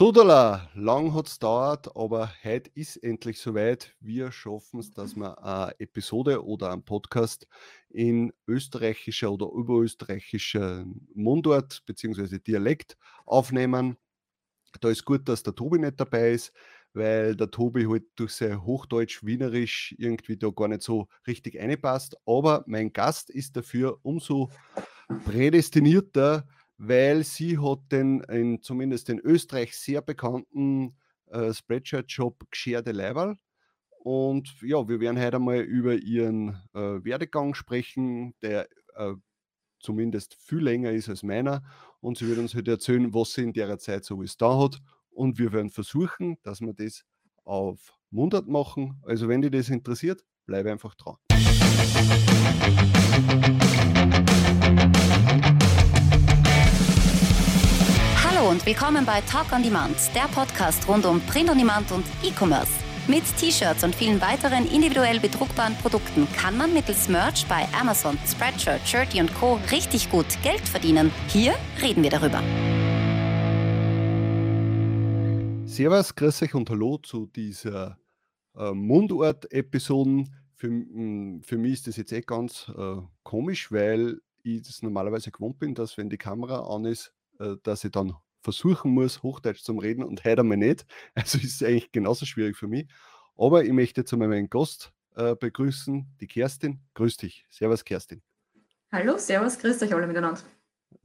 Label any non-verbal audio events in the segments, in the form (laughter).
Sodala, lang hat es dauert, aber heute ist endlich soweit. Wir schaffen es, dass wir eine Episode oder einen Podcast in österreichischer oder überösterreichischer Mundart bzw. Dialekt aufnehmen. Da ist gut, dass der Tobi nicht dabei ist, weil der Tobi halt durch sein Hochdeutsch-Wienerisch irgendwie da gar nicht so richtig einpasst. Aber mein Gast ist dafür umso prädestinierter, weil sie hat den in, zumindest in Österreich sehr bekannten äh, Spreadshirt-Shop Gescherte Leiberl. Und ja, wir werden heute einmal über ihren äh, Werdegang sprechen, der äh, zumindest viel länger ist als meiner. Und sie wird uns heute erzählen, was sie in der Zeit so alles da hat. Und wir werden versuchen, dass wir das auf Mundart machen. Also wenn dich das interessiert, bleibe einfach dran. Und willkommen bei Talk on Demand, der Podcast rund um Print on Demand und E-Commerce. Mit T-Shirts und vielen weiteren individuell bedruckbaren Produkten kann man mittels Merch bei Amazon, Spreadshirt, Shirty und Co. richtig gut Geld verdienen. Hier reden wir darüber. Servus, grüß euch und hallo zu dieser äh, Mundort-Episode. Für, mm, für mich ist das jetzt eh ganz äh, komisch, weil ich das normalerweise gewohnt bin, dass wenn die Kamera an ist, äh, dass ich dann versuchen muss, Hochdeutsch zu reden und heute einmal nicht. (laughs) Also ist es eigentlich genauso schwierig für mich. Aber ich möchte jetzt einmal meinen Gast äh, begrüßen, die Kerstin. Grüß dich. Servus, Kerstin. Hallo, servus, grüß euch alle miteinander.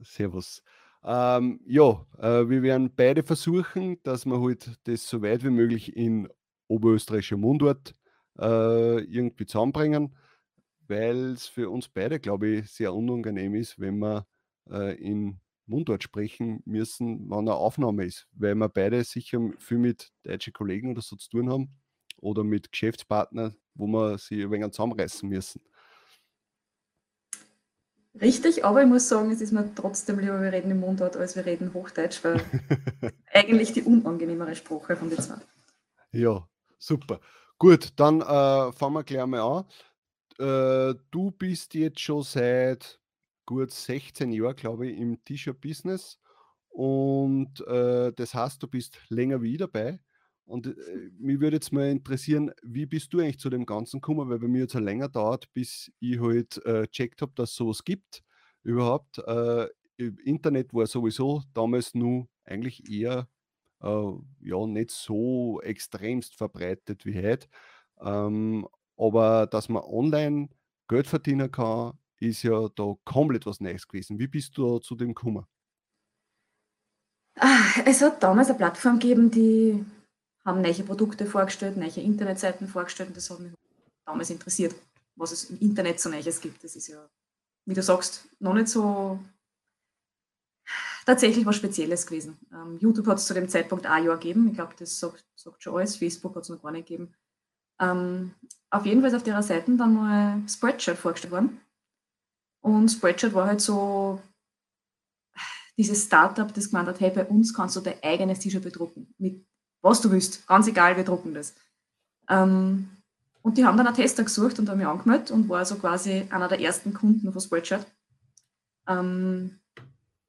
Servus. Ähm, ja, äh, wir werden beide versuchen, dass wir halt das so weit wie möglich in oberösterreichischer Mundart äh, irgendwie zusammenbringen, weil es für uns beide, glaube ich, sehr unangenehm ist, wenn wir äh, in Mundart sprechen müssen, wann eine Aufnahme ist, weil wir beide sicher viel mit deutschen Kollegen oder so zu tun haben oder mit Geschäftspartnern, wo wir sie ein wenig zusammenreißen müssen. Richtig, aber ich muss sagen, es ist mir trotzdem lieber, wir reden im Mundart, als wir reden Hochdeutsch, weil (laughs) eigentlich die unangenehmere Sprache von den zwei. Ja, super. Gut, dann äh, fangen wir gleich mal an. Äh, du bist jetzt schon seit gut 16 Jahre, glaube ich, im T-Shirt-Business. Und äh, das heißt, du bist länger wie ich dabei. Und äh, mich würde jetzt mal interessieren, wie bist du eigentlich zu dem Ganzen gekommen? Weil bei mir jetzt ja länger dauert, bis ich halt äh, checkt habe, dass es sowas gibt überhaupt. Äh, Internet war sowieso damals nur eigentlich eher äh, ja, nicht so extremst verbreitet wie heute. Ähm, aber dass man online Geld verdienen kann, ist ja da komplett was Neues gewesen. Wie bist du zu dem gekommen? Ah, es hat damals eine Plattform gegeben, die haben neue Produkte vorgestellt, neue Internetseiten vorgestellt und das hat mich damals interessiert, was es im Internet so Neues gibt. Das ist ja, wie du sagst, noch nicht so tatsächlich was Spezielles gewesen. Ähm, YouTube hat es zu dem Zeitpunkt ein Jahr gegeben. Ich glaube, das sagt, sagt, schon alles. Facebook hat es noch gar nicht gegeben. Ähm, auf jeden Fall ist auf ihrer Seite dann mal Spreadshirt vorgestellt worden. Und Spreadshirt war halt so dieses Startup, das gemeint hat, hey, bei uns kannst du dein eigenes T-Shirt bedrucken. Mit was du willst. Ganz egal, wir drucken das. Ähm, und die haben dann einen Tester gesucht und haben mich angemeldet und war also quasi einer der ersten Kunden von Spreadshirt. Ähm,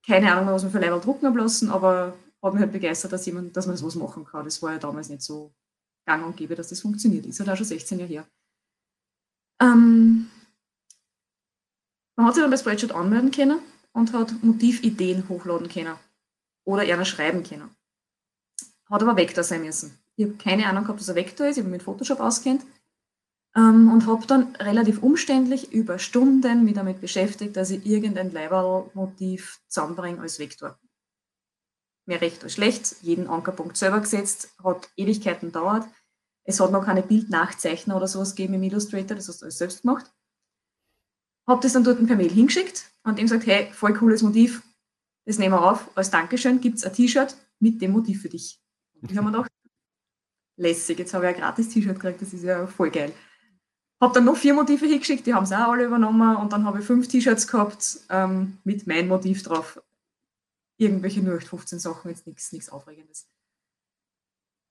keine Ahnung was man für Level drucken haben lassen, aber hat mich halt begeistert, dass, jemand, dass man sowas machen kann. Das war ja damals nicht so gang und gäbe, dass das funktioniert. Ist halt auch schon 16 Jahre her. Ähm, man hat sich dann bei Spreadshirt anmelden können und hat Motivideen hochladen können oder eher schreiben können. Hat aber Vektor sein müssen. Ich habe keine Ahnung gehabt, was ein Vektor ist, ich habe mit Photoshop auskennt ähm, und habe dann relativ umständlich über Stunden mich damit beschäftigt, dass ich irgendein Leiberl-Motiv zusammenbringe als Vektor. Mehr recht als schlecht, jeden Ankerpunkt selber gesetzt, hat Ewigkeiten dauert. Es hat noch keine Bildnachzeichner oder sowas gegeben im Illustrator, das hast du alles selbst gemacht. Habe das dann dort per Mail hingeschickt und ihm gesagt, hey, voll cooles Motiv, das nehmen wir auf. Als Dankeschön gibt es ein T-Shirt mit dem Motiv für dich. Und ich habe mir gedacht, lässig, jetzt habe ich ein gratis T-Shirt gekriegt, das ist ja voll geil. Habe dann noch vier Motive hingeschickt, die haben es auch alle übernommen und dann habe ich fünf T-Shirts gehabt ähm, mit meinem Motiv drauf. Irgendwelche nur 15 Sachen, jetzt nichts Aufregendes.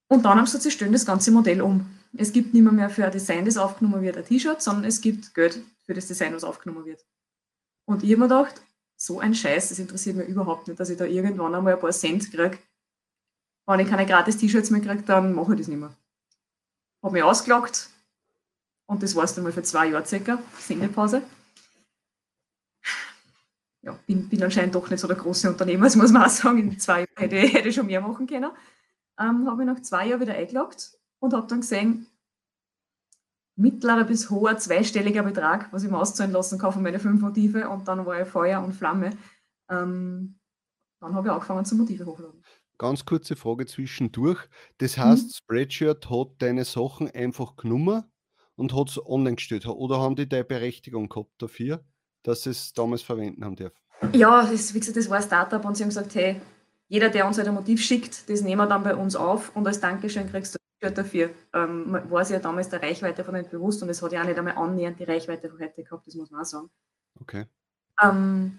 Und dann haben sie gesagt, sie stellen das ganze Modell um. Es gibt nicht mehr, mehr für ein Design, das aufgenommen wird, ein T-Shirt, sondern es gibt Geld für das Design, was aufgenommen wird. Und ich habe mir gedacht, so ein Scheiß, das interessiert mich überhaupt nicht, dass ich da irgendwann einmal ein paar Cent kriege. wenn ich keine gratis T-Shirts mehr kriege, dann mache ich das nicht mehr. Habe mich ausgelockt und das war es dann mal für zwei Jahre circa, Sendepause. Ja, bin, bin anscheinend doch nicht so der große Unternehmer, das muss man auch sagen. In zwei Jahren hätte, hätte ich schon mehr machen können. Ähm, habe mich nach zwei Jahren wieder eingeloggt und habe dann gesehen, mittlerer bis hoher zweistelliger Betrag, was ich mir auszahlen lassen kann von meinen fünf Motive und dann war ich Feuer und Flamme. Ähm, dann habe ich angefangen zu Motive hochladen. Ganz kurze Frage zwischendurch. Das heißt, mhm. Spreadshirt hat deine Sachen einfach genommen und hat es online gestellt. Oder haben die deine Berechtigung gehabt dafür, dass sie es damals verwenden haben dürfen? Ja, das, wie gesagt, das war ein Startup und sie haben gesagt, hey, jeder, der uns halt ein Motiv schickt, das nehmen wir dann bei uns auf und als Dankeschön kriegst du dafür. Ähm, war sich ja damals der Reichweite von nicht bewusst und es hat ja auch nicht einmal annähernd die Reichweite von heute gehabt, das muss man auch sagen. Okay. Ähm,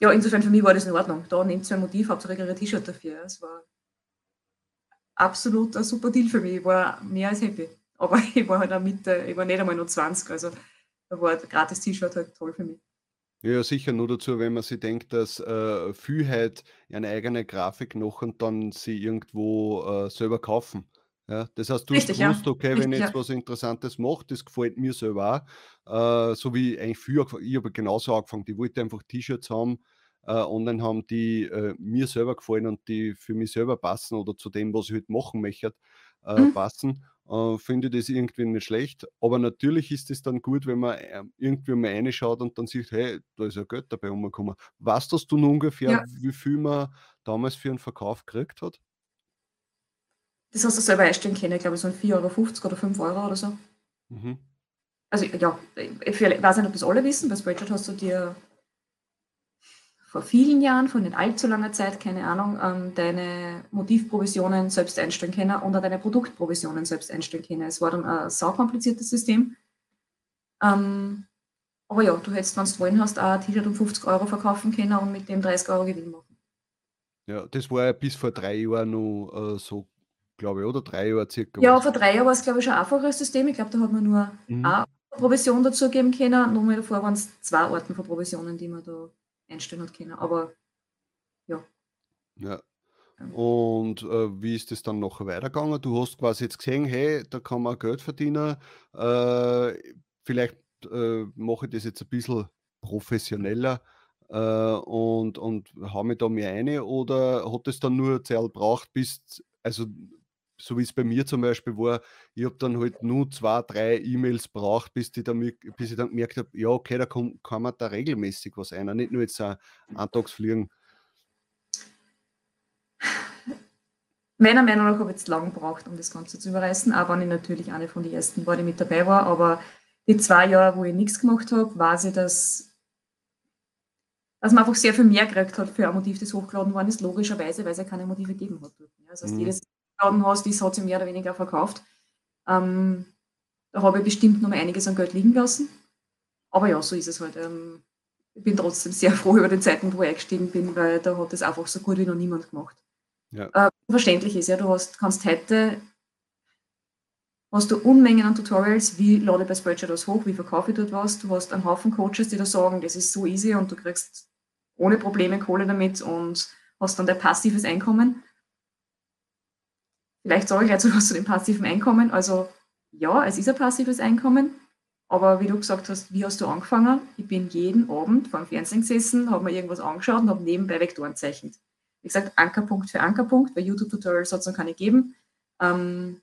ja, insofern für mich war das in Ordnung. Da nimmt ein Motiv, hauptsächlich ein T-Shirt dafür. Es war absolut ein super Deal für mich. Ich war mehr als happy. Aber (laughs) ich war halt auch mit, ich war nicht einmal nur 20, also da war ein gratis T-Shirt halt toll für mich. Ja, sicher nur dazu, wenn man sich denkt, dass äh, halt eine eigene Grafik noch und dann sie irgendwo äh, selber kaufen. Ja, das heißt, du Richtig, hast gewusst, okay, Richtig, wenn ich ja. jetzt was Interessantes mache, das gefällt mir selber auch. Äh, so wie eigentlich früher, ich habe genauso angefangen, die wollte einfach T-Shirts haben, äh, online haben, die äh, mir selber gefallen und die für mich selber passen oder zu dem, was ich heute machen möchte, äh, Mhm. passen. Äh, finde das irgendwie nicht schlecht. Aber natürlich ist es dann gut, wenn man äh, irgendwie mal reinschaut und dann sieht, hey, da ist ja Geld dabei rumgekommen. Weißt du nun ungefähr, Ja. wie viel man damals für einen Verkauf gekriegt hat? Das hast du selber einstellen können, ich glaube, so ein 4,50 Euro oder 5 Euro oder so. Mhm. Also ja, ich weiß nicht, ob das alle wissen, bei Spreadshirt hast du dir vor vielen Jahren, vor nicht allzu langer Zeit, keine Ahnung, ähm, deine Motivprovisionen selbst einstellen können und auch deine Produktprovisionen selbst einstellen können. Es war dann ein saukompliziertes System. Ähm, aber ja, du hättest, wenn du wollen hast, auch ein T-Shirt um 50 Euro verkaufen können und mit dem 30 Euro Gewinn machen. Ja, das war ja bis vor drei Jahren noch äh, so, glaube ich, oder drei Jahre circa. Ja, vor drei Jahren war es, glaube ich, schon ein einfacheres System. Ich glaube, da hat man nur Mhm. eine Provision dazu geben können. Nochmal davor waren es zwei Arten von Provisionen, die man da einstellen hat können. Aber Ja. ähm, Und äh, wie ist es dann noch weitergegangen? Du hast quasi jetzt gesehen, hey, da kann man Geld verdienen. Äh, vielleicht äh, mache ich das jetzt ein bisschen professioneller äh, und, und hau mich da mehr ein. Oder hat es dann nur eine Zeit gebraucht, bis, also so wie es bei mir zum Beispiel war, ich habe dann halt nur zwei, drei E-Mails braucht, bis, die dann, bis ich dann gemerkt habe, ja, okay, da kann, kann man da regelmäßig was ein, nicht nur jetzt ein Antagsfliegen. meiner Meinung nach habe ich jetzt lang gebraucht, um das Ganze zu überreißen. Auch wenn ich natürlich eine von den ersten war, die mit dabei war. Aber die zwei Jahre, wo ich nichts gemacht habe, weiß ich, dass, dass man einfach sehr viel mehr gekriegt hat für ein Motiv, das hochgeladen worden ist, logischerweise, weil es ja keine Motive gegeben hat. Ja, das heißt, Mhm. jedes hochgeladen hast, das hat sich mehr oder weniger verkauft. Ähm, da habe ich bestimmt noch mal einiges an Geld liegen lassen. Aber ja, so ist es halt. Ähm, ich bin trotzdem sehr froh über den Zeitpunkt, wo ich eingestiegen bin, weil da hat das einfach so gut wie noch niemand gemacht. Ja. Äh, verständlich ist ja, du hast, kannst heute hast du Unmengen an Tutorials, wie lade ich bei Spreadshirt was hoch, wie verkaufe ich dort was. Du hast einen Haufen Coaches, die da sagen, das ist so easy und du kriegst ohne Probleme Kohle damit und hast dann dein passives Einkommen. Vielleicht sage ich gleich zu was zu dem passiven Einkommen. Also ja, es ist ein passives Einkommen, aber wie du gesagt hast, wie hast du angefangen? Ich bin jeden Abend vor dem Fernsehen gesessen, habe mir irgendwas angeschaut und habe nebenbei Vektoren zeichnet. Wie gesagt, Ankerpunkt für Ankerpunkt. Bei YouTube-Tutorials hat es noch keine gegeben. Ähm,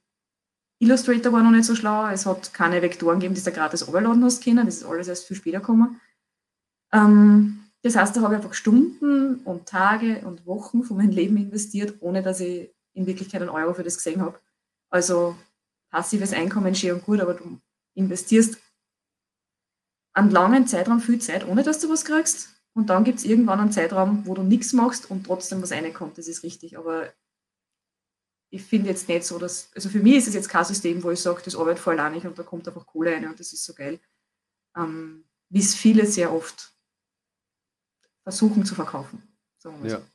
Illustrator war noch nicht so schlau. Es hat keine Vektoren gegeben, die du gratis runterladen hast können. Das ist alles erst viel später gekommen. Ähm, das heißt, da habe ich einfach Stunden und Tage und Wochen von meinem Leben investiert, ohne dass ich in Wirklichkeit einen Euro für das gesehen habe. Also passives Einkommen schön und gut, aber du investierst einen langen Zeitraum viel Zeit, ohne dass du was kriegst. Und dann gibt es irgendwann einen Zeitraum, wo du nichts machst und trotzdem was reinkommt. Das ist richtig. Aber ich finde jetzt nicht so, dass, also für mich ist es jetzt kein System, wo ich sage, das arbeitet voll nicht und da kommt einfach Kohle rein und das ist so geil. Ähm, Wie es viele sehr oft versuchen zu verkaufen. Ja. so.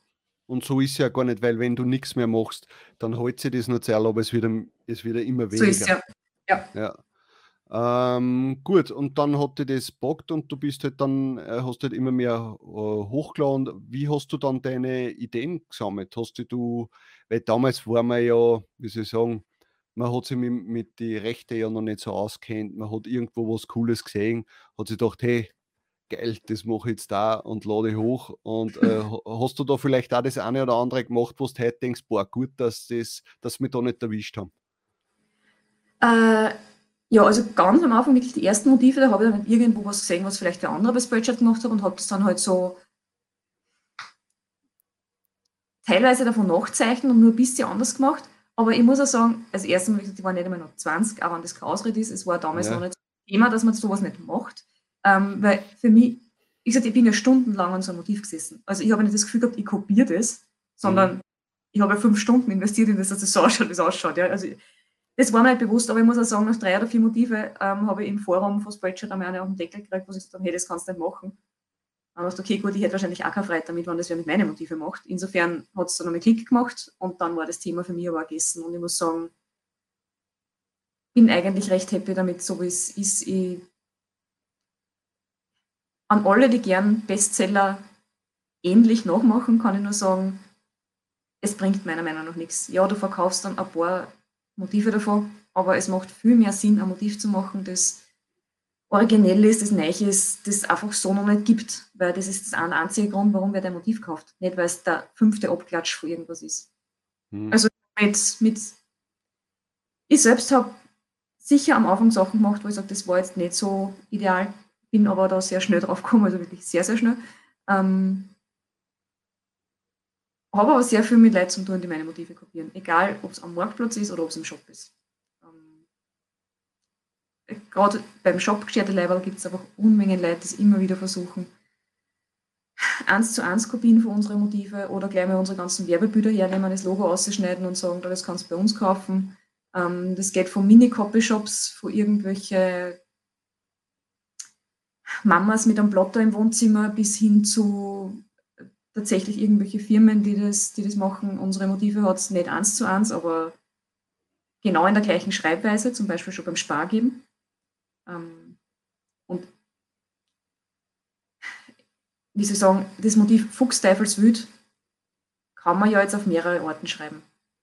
Und so ist ja gar nicht, weil wenn du nichts mehr machst, dann hält sich das nur Zeit, aber es wird, es wird ja immer So ist weniger. ja. Ja. Ähm, gut, und dann hat dir das bockt und du bist halt dann, äh, hast halt immer mehr äh, hochgeladen. Wie hast du dann deine Ideen gesammelt? Hast du, du weil damals war man ja, wie soll ich sagen, man hat sich mit, mit den Rechten ja noch nicht so auskennt, man hat irgendwo was Cooles gesehen, hat sich gedacht, hey, geil, das mache ich jetzt da und lade hoch. Und äh, (laughs) hast du da vielleicht auch das eine oder andere gemacht, wo du heute denkst, boah, gut, dass, das, dass wir da nicht erwischt haben? Äh, ja, also ganz am Anfang wirklich die ersten Motive, da habe ich dann irgendwo was gesehen, was vielleicht der andere bei Spreadshirt gemacht hat und habe das dann halt so teilweise davon nachzeichnen und nur ein bisschen anders gemacht. Aber ich muss auch sagen, als erstes Mal, die waren nicht einmal noch 20, auch wenn das kein Ausred ist, es war damals ja. noch nicht Thema, dass man sowas nicht macht. Ähm, weil für mich, ich sag, ich bin ja stundenlang an so einem Motiv gesessen. Also ich habe nicht das Gefühl gehabt, ich kopiere das, sondern mhm. ich habe ja fünf Stunden investiert in das, dass das so ausschaut, wie es ausschaut. Ja. Also das war mir nicht bewusst, aber ich muss auch sagen, nach drei oder vier Motive ähm, habe ich im Forum von Spreadshirt einmal eine auf den Deckel gekriegt, wo ich gesagt habe, hey, das kannst du nicht machen. Dann ich okay, gut, ich hätte wahrscheinlich auch keine Freude damit, wenn das wer mit meinen Motive macht. Insofern hat es dann einmal Klick gemacht und dann war das Thema für mich aber gegessen. Und ich muss sagen, bin eigentlich recht happy damit, so wie es ist. Ich an alle, die gern Bestseller ähnlich nachmachen, kann ich nur sagen, es bringt meiner Meinung nach nichts. Ja, du verkaufst dann ein paar Motive davon, aber es macht viel mehr Sinn, ein Motiv zu machen, das originell ist, das neu ist, das es einfach so noch nicht gibt, weil das ist der einzige Grund, warum wer dein Motiv kauft. Nicht, weil es der fünfte Abklatsch von irgendwas ist. Hm. Also mit, mit ich selbst habe sicher am Anfang Sachen gemacht, wo ich sage, das war jetzt nicht so ideal, bin aber da sehr schnell drauf gekommen, also wirklich sehr, sehr schnell. Ähm, habe aber sehr viel mit Leuten zu tun, die meine Motive kopieren. Egal, ob es am Marktplatz ist oder ob es im Shop ist. Ähm, Gerade beim Shop gescherte Leiberl gibt es einfach Unmengen Leute, die immer wieder versuchen, eins zu eins Kopien von unseren Motive oder gleich mal unsere ganzen Werbebilder hernehmen, das Logo ausschneiden und sagen, das kannst du bei uns kaufen. Ähm, das geht von Mini-Copy-Shops, von irgendwelche Mamas mit einem Plotter im Wohnzimmer bis hin zu tatsächlich irgendwelche Firmen, die das, die das machen. Unsere Motive hat es nicht eins zu eins, aber genau in der gleichen Schreibweise, zum Beispiel schon beim Spar geben. Ähm, und wie Sie sagen, das Motiv Fuchsteufelswüt kann man ja jetzt auf mehrere Orten schreiben.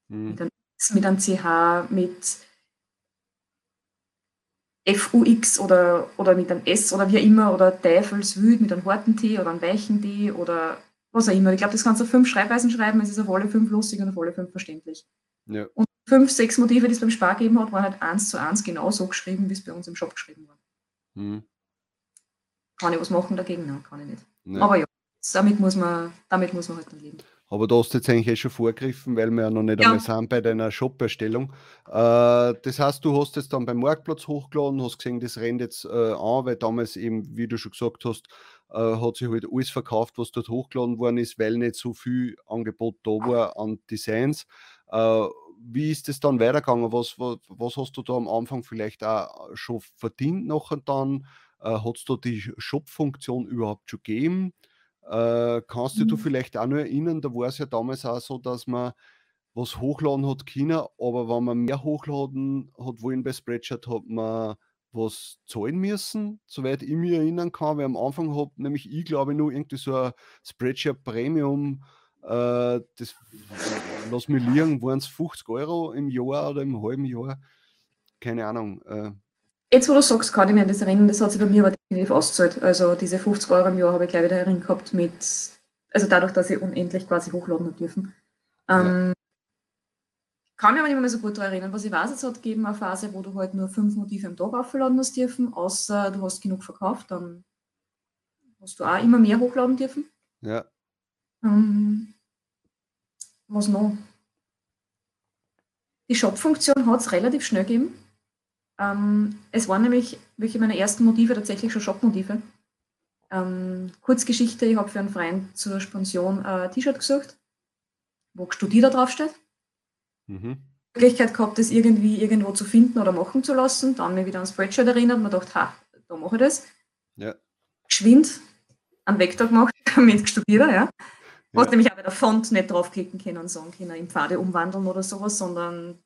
Mhm. Mit, einem, mit einem CH, mit FUX oder, oder mit einem S oder wie immer oder Teufelswüt mit einem harten T oder einem weichen T oder was auch immer. Ich glaube, das kannst du auf fünf Schreibweisen schreiben, es ist auf alle fünf lustig und auf alle fünf verständlich. Ja. Und fünf, sechs Motive, die es beim Spar gegeben hat, waren halt eins zu eins genau so geschrieben, wie es bei uns im Shop geschrieben war. Hm. Kann ich was machen dagegen? Nein, kann ich nicht. Nee. Aber ja, damit muss man, damit muss man halt dann leben. Aber du hast jetzt eigentlich eh schon vorgegriffen, weil wir ja noch nicht ja. einmal sind bei deiner Shop-Erstellung. Äh, das heißt, du hast jetzt dann beim Marktplatz hochgeladen, hast gesehen, das rennt jetzt äh, an, weil damals eben, wie du schon gesagt hast, äh, hat sich halt alles verkauft, was dort hochgeladen worden ist, weil nicht so viel Angebot da war an Designs. Äh, wie ist es dann weitergegangen? Was, was, was, hast du da am Anfang vielleicht auch schon verdient nachher dann? Äh, Hat es da die Shop-Funktion überhaupt schon gegeben? Äh, kannst du mhm. du vielleicht auch noch erinnern, da war es ja damals auch so, dass man was hochladen hat können, aber wenn man mehr hochladen hat wollen bei Spreadshirt, hat man was zahlen müssen, soweit ich mich erinnern kann, weil am Anfang habe nämlich ich glaube nur irgendwie so ein Spreadshirt Premium, äh, das lass mich liegen, waren es 50 Euro im Jahr oder im halben Jahr, keine Ahnung. Äh, Jetzt, wo du sagst, kann ich mich an das erinnern, das hat sich bei mir aber definitiv ausgezahlt. Also diese 50 Euro im Jahr habe ich gleich wieder erinnert gehabt mit, also dadurch, dass ich unendlich quasi hochladen habe dürfen. Ähm, ja. Kann mich aber nicht mehr so gut daran erinnern. Was ich weiß, es hat gegeben eine Phase, wo du halt nur fünf Motive am Tag aufladen hast dürfen, außer du hast genug verkauft, dann hast du auch immer mehr hochladen dürfen. Ja. Ähm, was noch? Die Shop-Funktion hat es relativ schnell gegeben. Ähm, es waren nämlich welche meiner ersten Motive tatsächlich schon Shop-Motive. Ähm, Kurzgeschichte, ich habe für einen Freund zur Spension ein T-Shirt gesucht, wo Studierer draufsteht. Mhm. Möglichkeit gehabt, das irgendwie irgendwo zu finden oder machen zu lassen. Dann mir wieder an Spreadshirt erinnert und mir gedacht, ha, da mache ich das. Ja. Geschwind einen Vektor gemacht (laughs) mit Studierer, ja. Du hast nämlich auch bei der Font nicht draufklicken können und sagen können, im Pfade umwandeln oder sowas, sondern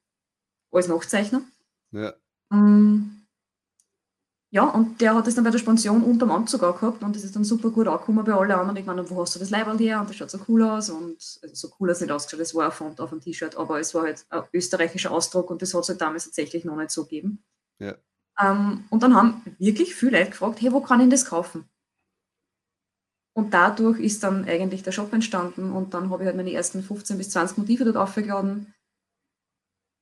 alles nachzeichnen. Ja. Ähm, Ja, und der hat das dann bei der Spension unterm Anzug auch gehabt und das ist dann super gut angekommen bei allen anderen. Ich meine, wo hast du das Leiberl her? Und das schaut so cool aus und also so cool ist nicht ausgeschaut, das war ein Font auf dem T-Shirt, aber es war halt ein österreichischer Ausdruck und das hat es halt damals tatsächlich noch nicht so gegeben. Ja. Ähm, und dann haben wirklich viele Leute gefragt, hey, wo kann ich das kaufen? Und dadurch ist dann eigentlich der Shop entstanden und dann habe ich halt meine ersten 15 bis 20 Motive dort aufgeladen,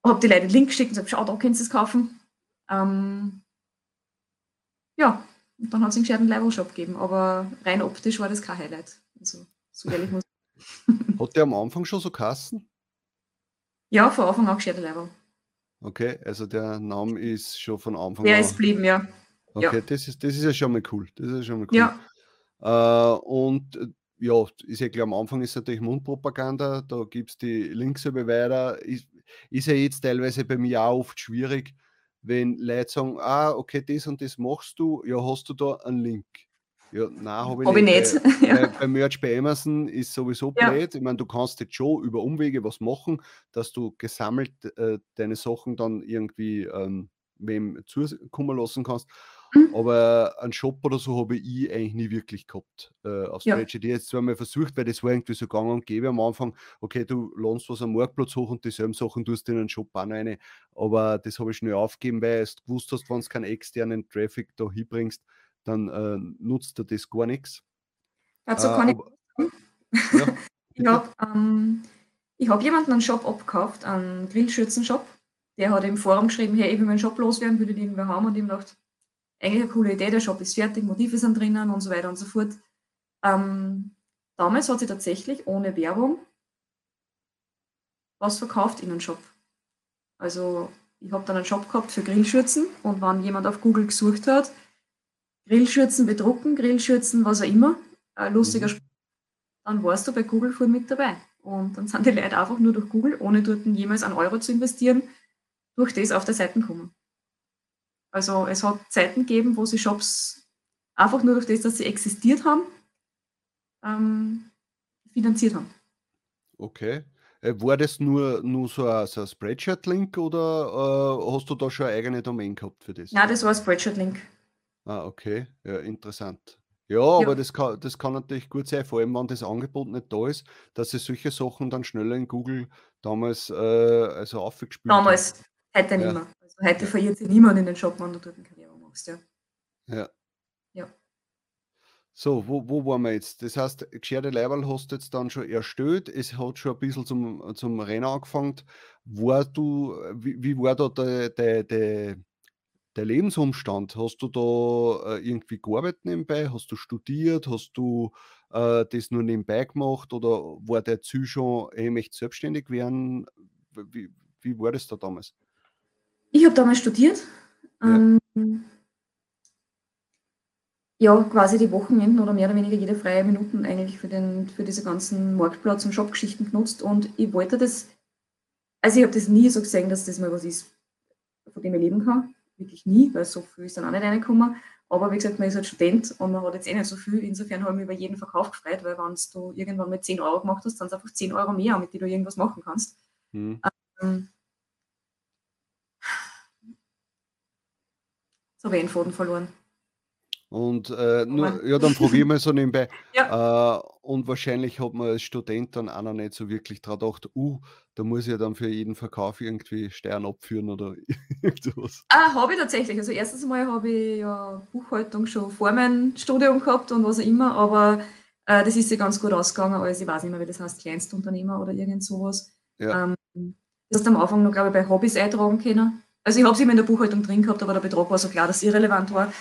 habe die Leute den Link geschickt und gesagt, schau, da kannst du es kaufen. Ähm, ja, und dann hat es einen gescheiten Level-Shop gegeben, aber rein optisch war das kein Highlight. Also, so ehrlich muss Hat der am Anfang schon so Kassen? Ja, von Anfang an gescheite Level. Okay, also der Name ist schon von Anfang der an. Der ist geblieben, ja. Okay, ja. Das, ist, das ist ja schon mal cool. Das ist schon mal cool. Ja. Äh, und äh, ja, ist ja klar, am Anfang ist natürlich Mundpropaganda, da gibt es die Links über weiter. Ist, ist ja jetzt teilweise bei mir auch oft schwierig, wenn Leute sagen, ah, okay, das und das machst du, ja, hast du da einen Link? Ja, nein, habe ich, hab nicht. ich nicht. Bei, bei, bei, Merch bei Amazon ist sowieso ja. blöd. Ich meine, du kannst jetzt schon über Umwege was machen, dass du gesammelt äh, deine Sachen dann irgendwie ähm, wem zukommen lassen kannst. Mhm. Aber einen Shop oder so habe ich eigentlich nie wirklich gehabt äh, auf Spreadsheet. Ja. Ich jetzt zweimal versucht, weil das war irgendwie so gang und gäbe am Anfang. Okay, du lohnst was am Marktplatz hoch und dieselben Sachen tust du in einen Shop auch rein. Aber das habe ich schnell aufgegeben, weil du gewusst hast, wenn du keinen externen Traffic da hinbringst, dann äh, nutzt dir das gar nichts. Dazu kann äh, aber, (laughs) ich. Ja, ich habe ähm, hab jemanden einen Shop abgekauft, einen Grillschürzen-Shop. Der hat im Forum geschrieben, hey, ich will meinen Shop loswerden, würde den irgendwer haben und ihm gedacht, eigentlich eine coole Idee, der Shop ist fertig, Motive sind drinnen und so weiter und so fort. Ähm, damals hat sie tatsächlich ohne Werbung was verkauft in einem Shop. Also ich habe dann einen Shop gehabt für Grillschürzen und wenn jemand auf Google gesucht hat, Grillschürzen bedrucken, Grillschürzen, was auch immer, ein lustiger mhm. Spruch, dann warst du bei Google voll mit dabei. Und dann sind die Leute einfach nur durch Google, ohne dort jemals einen Euro zu investieren, durch das auf der Seite kommen. Also es hat Zeiten gegeben, wo sie Shops einfach nur durch das, dass sie existiert haben, ähm, finanziert haben. Okay. Äh, war das nur, nur so ein, so ein Spreadshirt-Link oder äh, hast du da schon eine eigene Domain gehabt für das? Nein, das war ein Spreadshirt-Link. Ah, okay. Ja, interessant. Ja, ja, aber das kann, das kann natürlich gut sein, vor allem wenn das Angebot nicht da ist, dass sie solche Sachen dann schneller in Google damals äh, also aufgespielt Damals, haben. Heute nicht mehr. Also heute verliert sich niemand in den Shop, wenn du dort eine Karriere machst, ja. Ja. Ja. So, wo, wo waren wir jetzt? Das heißt, gescherte Leiberl hast du jetzt dann schon erstellt, es hat schon ein bisschen zum, zum Rennen angefangen. War du, wie, wie war da der, der, der, der Lebensumstand? Hast du da äh, irgendwie gearbeitet nebenbei? Hast du studiert? Hast du äh, das nur nebenbei gemacht? Oder war der Ziel schon, ich möchte selbstständig werden? Wie, wie war das da damals? Ich habe damals studiert. Ja. Ähm, ja, quasi die Wochenenden oder mehr oder weniger jede freie Minuten eigentlich für, den, für diese ganzen Marktplatz- und Shopgeschichten genutzt. Und ich wollte das, also ich habe das nie so gesehen, dass das mal was ist, von dem ich leben kann. Wirklich nie, weil so viel ist dann auch nicht reingekommen. Aber wie gesagt, man ist halt Student und man hat jetzt eh nicht so viel. Insofern habe ich mich über jeden Verkauf gefreut, weil wenn du irgendwann mit 10 Euro gemacht hast, dann sind es einfach 10 Euro mehr, mit denen du irgendwas machen kannst. Mhm. Ähm, so habe ich den Faden verloren. Und äh, nur, ja, dann ich mal so nebenbei. (laughs) Ja. Äh, und wahrscheinlich hat man als Student dann auch noch nicht so wirklich dran gedacht, uh, da muss ich ja dann für jeden Verkauf irgendwie Steuern abführen oder (laughs) irgendwas. Ah, habe ich tatsächlich. Also erstens mal habe ich ja Buchhaltung schon vor meinem Studium gehabt und was auch immer, aber äh, das ist ja ganz gut ausgegangen, als ich weiß nicht mehr, wie das heißt, Kleinstunternehmer oder irgend sowas. Ja. Ähm, das hast du am Anfang noch, glaube ich, bei Hobbys eintragen können. Also ich habe es immer in der Buchhaltung drin gehabt, aber der Betrag war so klar, dass es irrelevant war.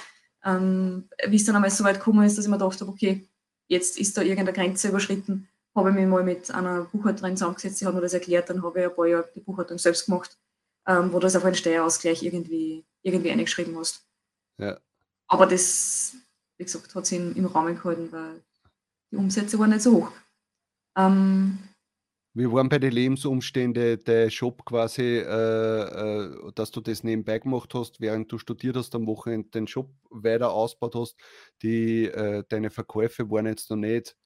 Ähm, wie es dann einmal so weit gekommen ist, dass ich mir gedacht habe, okay, jetzt ist da irgendeine Grenze überschritten, habe ich mich mal mit einer Buchhalterin zusammengesetzt, die hat mir das erklärt, dann habe ich ein paar Jahre die Buchhaltung selbst gemacht, ähm, wo du das auf einen Steuerausgleich irgendwie, irgendwie eingeschrieben hast. Ja. Aber das, wie gesagt, hat sich im, im Rahmen gehalten, weil die Umsätze waren nicht so hoch. Ähm, wie waren bei den Lebensumständen der Shop quasi, äh, äh, dass du das nebenbei gemacht hast, während du studiert hast, am Wochenende den Shop weiter ausgebaut hast? Die, äh, deine Verkäufe waren jetzt noch nicht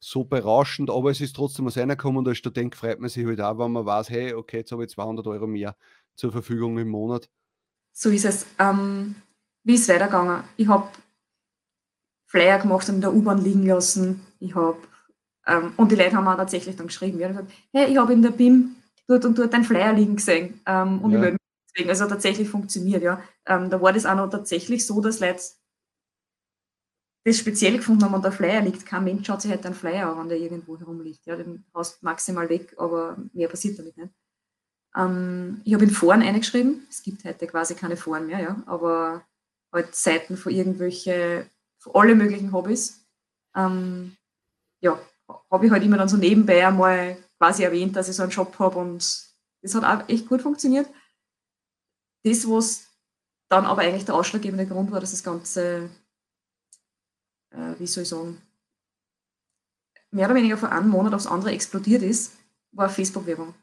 so berauschend, aber es ist trotzdem was reingekommen und als Student freut man sich halt auch, wenn man weiß, hey, okay, jetzt habe ich 200 Euro mehr zur Verfügung im Monat. So ist es. Ähm, wie ist es weitergegangen? Ich habe Flyer gemacht und in der U-Bahn liegen lassen. Ich habe ähm, und die Leute haben auch tatsächlich dann geschrieben, ja, gesagt, hey, ich habe in der BIM dort und dort ein Flyer liegen gesehen ähm, und ja. ich mich deswegen. Also tatsächlich funktioniert, ja. Ähm, da war das auch noch tatsächlich so, dass Leute das speziell gefunden haben und der Flyer liegt. Kein Mensch schaut sich halt einen Flyer an, wenn der irgendwo herumliegt. Ja, den hast du maximal weg, aber mehr passiert damit nicht. Ähm, ich habe in Foren eingeschrieben. Es gibt heute quasi keine Foren mehr, ja, aber halt Seiten für irgendwelche, für alle möglichen Hobbys. Ähm, ja, habe ich halt immer dann so nebenbei einmal quasi erwähnt, dass ich so einen Job habe und das hat auch echt gut funktioniert. Das, was dann aber eigentlich der ausschlaggebende Grund war, dass das Ganze, äh, wie soll ich sagen, mehr oder weniger von einem Monat aufs andere explodiert ist, war Facebook-Werbung.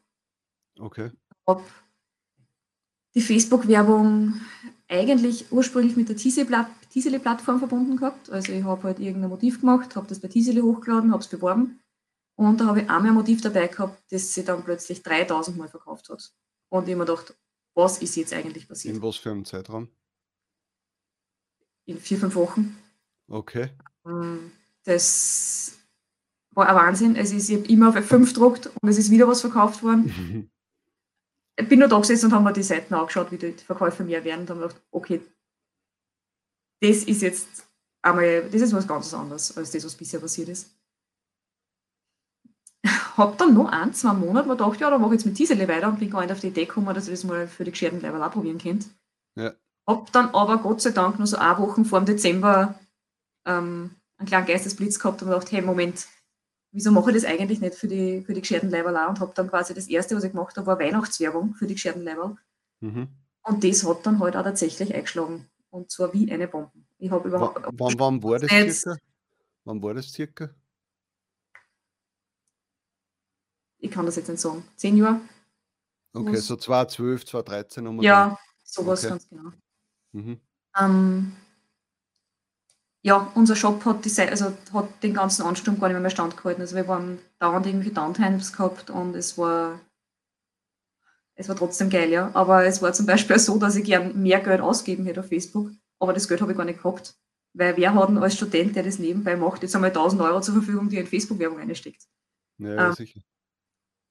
Okay. Ob die Facebook-Werbung eigentlich ursprünglich mit der Teasely-Plattform verbunden gehabt. Also ich habe halt irgendein Motiv gemacht, habe das bei Teasely hochgeladen, habe es beworben und da habe ich einmal ein Motiv dabei gehabt, das sich dann plötzlich 3000 Mal verkauft hat. Und ich mir gedacht, was ist jetzt eigentlich passiert? In was für einem Zeitraum? In vier, fünf Wochen. Okay. Ähm, das war ein Wahnsinn. Es ist, ich habe immer auf F5 gedruckt und es ist wieder was verkauft worden. (laughs) ich bin nur da gesessen und habe mir die Seiten angeschaut, wie die Verkäufe mehr werden und habe gedacht, okay, das ist jetzt einmal, das ist was ganz anderes als das, was bisher passiert ist. Habe dann noch ein, zwei Monate mir gedacht, ja, da mache ich jetzt mit Diesel weiter und bin gar nicht auf die Idee gekommen, dass ich das mal für die gescherten Level auch probieren könnte. Ja. Hab dann aber Gott sei Dank nur so eine Woche vor dem Dezember ähm, einen kleinen Geistesblitz gehabt und gedacht, hey, Moment, wieso mache ich das eigentlich nicht für die, für die gescherten Level auch? Und habe dann quasi das erste, was ich gemacht habe, war Weihnachtswerbung für die gescherten Level. Mhm. Und das hat dann halt auch tatsächlich eingeschlagen. Und zwar wie eine Bombe. Ich habe überhaupt. W wann, wann war das circa? Wann war das circa? Ich kann das jetzt nicht sagen. Zehn Jahre? Okay, so 2012, 2013 um Ja, sowas okay. ganz genau. Mhm. Ähm, ja, unser Shop hat, die, also hat den ganzen Ansturm gar nicht mehr, mehr standgehalten. Also wir waren dauernd irgendwie Downtimes gehabt und es war, es war trotzdem geil, ja. Aber es war zum Beispiel so, dass ich gern mehr Geld ausgeben hätte auf Facebook, aber das Geld habe ich gar nicht gehabt. Weil wer hat denn als Student, der das nebenbei macht, jetzt einmal 1000 Euro zur Verfügung, die in Facebook-Werbung einsteckt? Ja, ähm, sicher.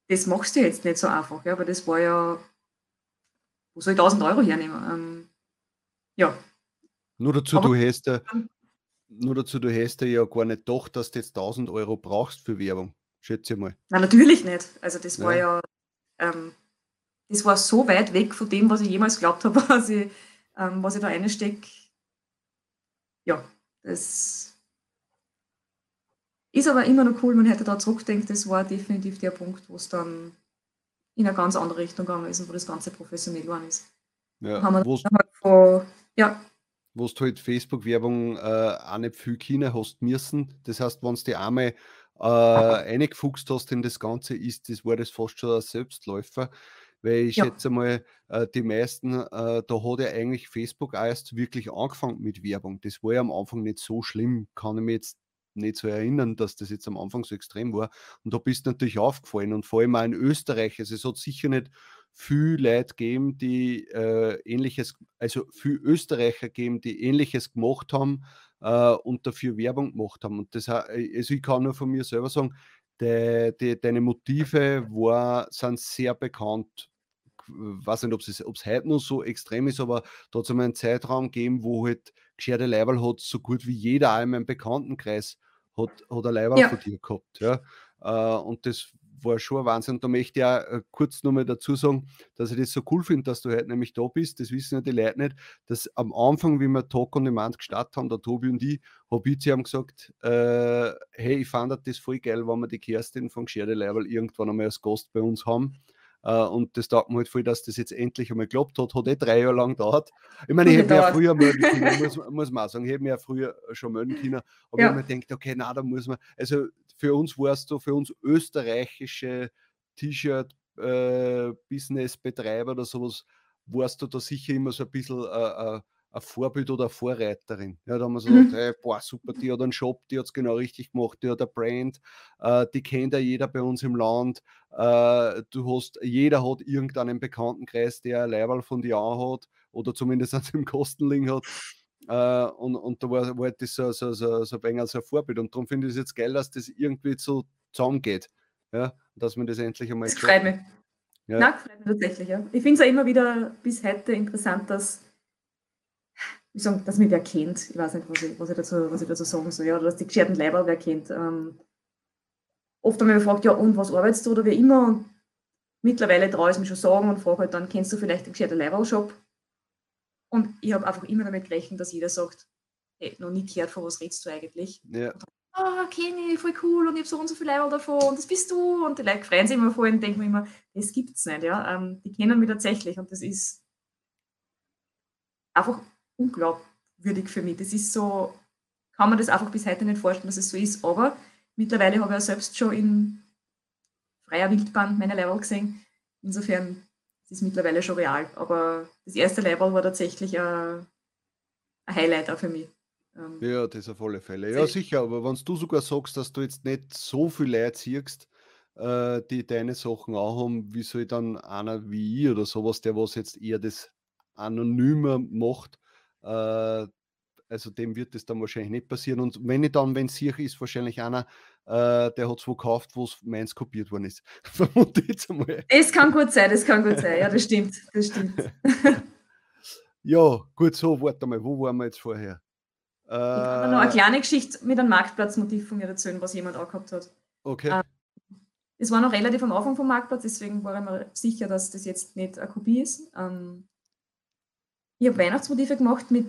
Das machst du jetzt nicht so einfach, ja, aber das war ja, wo soll ich 1000 Euro hernehmen? Ähm, ja. Nur dazu, aber, du hast ja, nur dazu, du hast ja gar nicht gedacht, dass du jetzt 1000 Euro brauchst für Werbung. Schätze ich mal. Nein, natürlich nicht. Also das war ja, ähm, das war so weit weg von dem, was ich jemals geglaubt habe, (laughs) was ich, ähm, was ich da reinstecke. Ja, das ist aber immer noch cool, wenn man heute da zurückdenkt, das war definitiv der Punkt, wo es dann in eine ganz andere Richtung gegangen ist und wo das Ganze professionell geworden ist. Ja, haben wir halt von, ja, wo du halt Facebook-Werbung äh, auch nicht viel China hast müssen. Das heißt, wenn du die einmal äh, reingefuchst hast in das Ganze, ist das, war das fast schon ein Selbstläufer. Weil ich ja. schätze mal, äh, die meisten, äh, da hat ja eigentlich Facebook auch erst wirklich angefangen mit Werbung. Das war ja am Anfang nicht so schlimm, kann ich mir jetzt nicht so erinnern, dass das jetzt am Anfang so extrem war. Und da bist du natürlich aufgefallen. Und vor allem auch in Österreich, also es hat sicher nicht viel Leute geben, die äh, ähnliches, also viel Österreicher geben, die ähnliches gemacht haben äh, und dafür Werbung gemacht haben. Und das, äh, also ich kann nur von mir selber sagen, de, de, deine Motive war, sind sehr bekannt. Ich weiß nicht, ob es, ob es heute noch so extrem ist, aber da hat es einen Zeitraum gegeben, wo halt gescherte Leiberl hat, so gut wie jeder auch in meinem Bekanntenkreis hat, hat ein Leiberl ja. von dir gehabt. Ja? Uh, und das war schon ein Wahnsinn. Und da möchte ich auch äh, kurz nochmal dazu sagen, dass ich das so cool finde, dass du heute nämlich da bist. Das wissen ja die Leute nicht, dass am Anfang, wie wir Talk on Demand gestartet haben, der Tobi und ich, habe ich zu ihm gesagt, äh, hey, ich fand das voll geil, wenn wir die Kerstin von Gescherde Level irgendwann einmal als Gast bei uns haben. Uh, und das taugt mir halt voll, dass das jetzt endlich einmal geklappt hat. Hat eh drei Jahre lang gedauert. Ich meine, ich hätte mir ja früher melden können, (laughs) muss, muss man auch sagen. Ich hätte mir ja früher schon melden können. Aber ja. ich habe mir gedacht, okay, na, da muss man. Also für uns warst du, für uns österreichische T-Shirt-Business-Betreiber äh, oder sowas, warst du da sicher immer so ein bisschen äh, äh, ein Vorbild oder eine Vorreiterin. Ja, da haben wir so mhm. gedacht, hey, boah, super, die hat einen Shop, die hat es genau richtig gemacht, die hat ein Brand, äh, die kennt ja jeder bei uns im Land. Äh, du hast, jeder hat irgendeinen Bekanntenkreis, der ein Leiberl von dir hat oder zumindest (laughs) an dem Kostenling hat. Äh, und, und da war, war halt das so, so, so, so, ein so ein Vorbild. Und darum finde ich es jetzt geil, dass das irgendwie so zusammengeht. Ja, dass man das endlich einmal. Das freut mich. Ja. Nein, freut mich tatsächlich, ja. Ich finde es auch immer wieder bis heute interessant, dass, wie sagen, dass mich wer kennt. Ich weiß nicht, was ich, was ich, dazu, was ich dazu sagen soll. Ja, oder dass die gescherten Leiber wer kennt. Ähm, oft haben wir gefragt, ja, und was arbeitest du oder wie immer? Und mittlerweile traue ich mich schon sagen und frage halt dann, kennst du vielleicht den gescherten Leiberl-Shop? Und ich habe einfach immer damit gerechnet, dass jeder sagt, hey, noch nie gehört, von was redest du eigentlich? Ja. Ah, oh, kenne ich, voll cool und ich habe so und so viele Level davon und das bist du. Und die Leute freuen sich immer voll und denken immer, das gibt es nicht. Ja? Ähm, die kennen mich tatsächlich und das ist einfach unglaubwürdig für mich. Das ist so, kann man das einfach bis heute nicht vorstellen, dass es so ist. Aber mittlerweile habe ich ja selbst schon in freier Wildbahn meine Level gesehen. Insofern ist mittlerweile schon real. Aber das erste Level war tatsächlich ein, ein Highlight auch für mich. Ähm, ja, das auf alle Fälle. Ja, sicher, aber wenn du sogar sagst, dass du jetzt nicht so viel Leute siehst, äh, die deine Sachen auch haben, wie soll dann einer wie ich oder sowas, der was jetzt eher das anonymer macht, äh, also dem wird das dann wahrscheinlich nicht passieren. Und wenn ich dann, wenn es hier ist, wahrscheinlich einer, äh, der hat es wo gekauft, wo es meins kopiert worden ist. (laughs) Vermute ich jetzt einmal. Es kann gut sein, das kann gut sein. Ja, das stimmt. Das stimmt. (laughs) ja, gut, so, warte mal, wo waren wir jetzt vorher? Ich kann noch eine äh, kleine Geschichte mit einem Marktplatzmotiv von mir erzählen, was jemand auch gehabt hat. Okay. Ähm, es war noch relativ am Anfang vom Marktplatz, deswegen war ich mir sicher, dass das jetzt nicht eine Kopie ist. Ähm, ich habe Weihnachtsmotive gemacht mit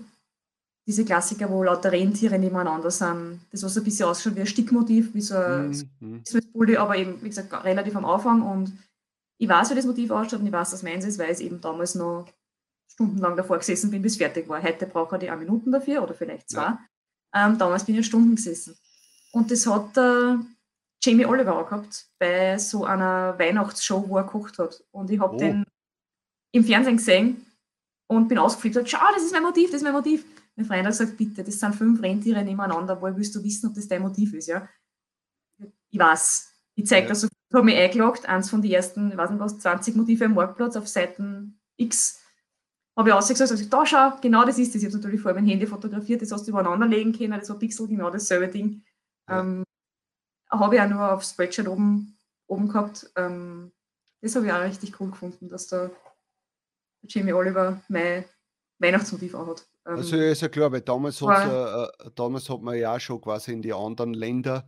diese Klassiker, wo lauter Rentiere nebeneinander sind. Das, was ein bisschen ausschaut wie ein Stickmotiv, wie so ein mhm. Bulli, aber eben, wie gesagt, relativ am Anfang. Und ich weiß, wie das Motiv ausschaut und ich weiß, dass meins ist, weil es eben damals noch stundenlang davor gesessen bin, bis fertig war. Heute brauche ich die ein Minuten dafür oder vielleicht zwei. Ja. Ähm, damals bin ich Stunden gesessen. Und das hat äh, Jamie Oliver auch gehabt bei so einer Weihnachtsshow, wo er gekocht hat. Und ich habe oh. den im Fernsehen gesehen und bin ausgeflippt und gesagt, schau, das ist mein Motiv, das ist mein Motiv. Mein Freund hat gesagt, bitte, das sind fünf Rentiere nebeneinander, woher willst du wissen, ob das dein Motiv ist, ja? Ich weiß. Ich zeige ja. das, ich habe mich eingeloggt, eins von den ersten, ich weiß nicht was, 20 Motive am Marktplatz auf Seiten X habe ich ausgesagt, also, da schau, genau das ist das. Ich habe natürlich vor meinem Handy fotografiert, das hast du übereinander legen können, das war Pixel, genau dasselbe Ding. Ja. Ähm, habe ich auch nur auf Spreadshirt oben, oben gehabt. Ähm, das habe ich auch richtig cool gefunden, dass da Jamie Oliver mein Weihnachtsmotiv auch hat. Ähm, also ist ja klar, weil damals, äh, äh, damals hat man ja auch schon quasi in die anderen Länder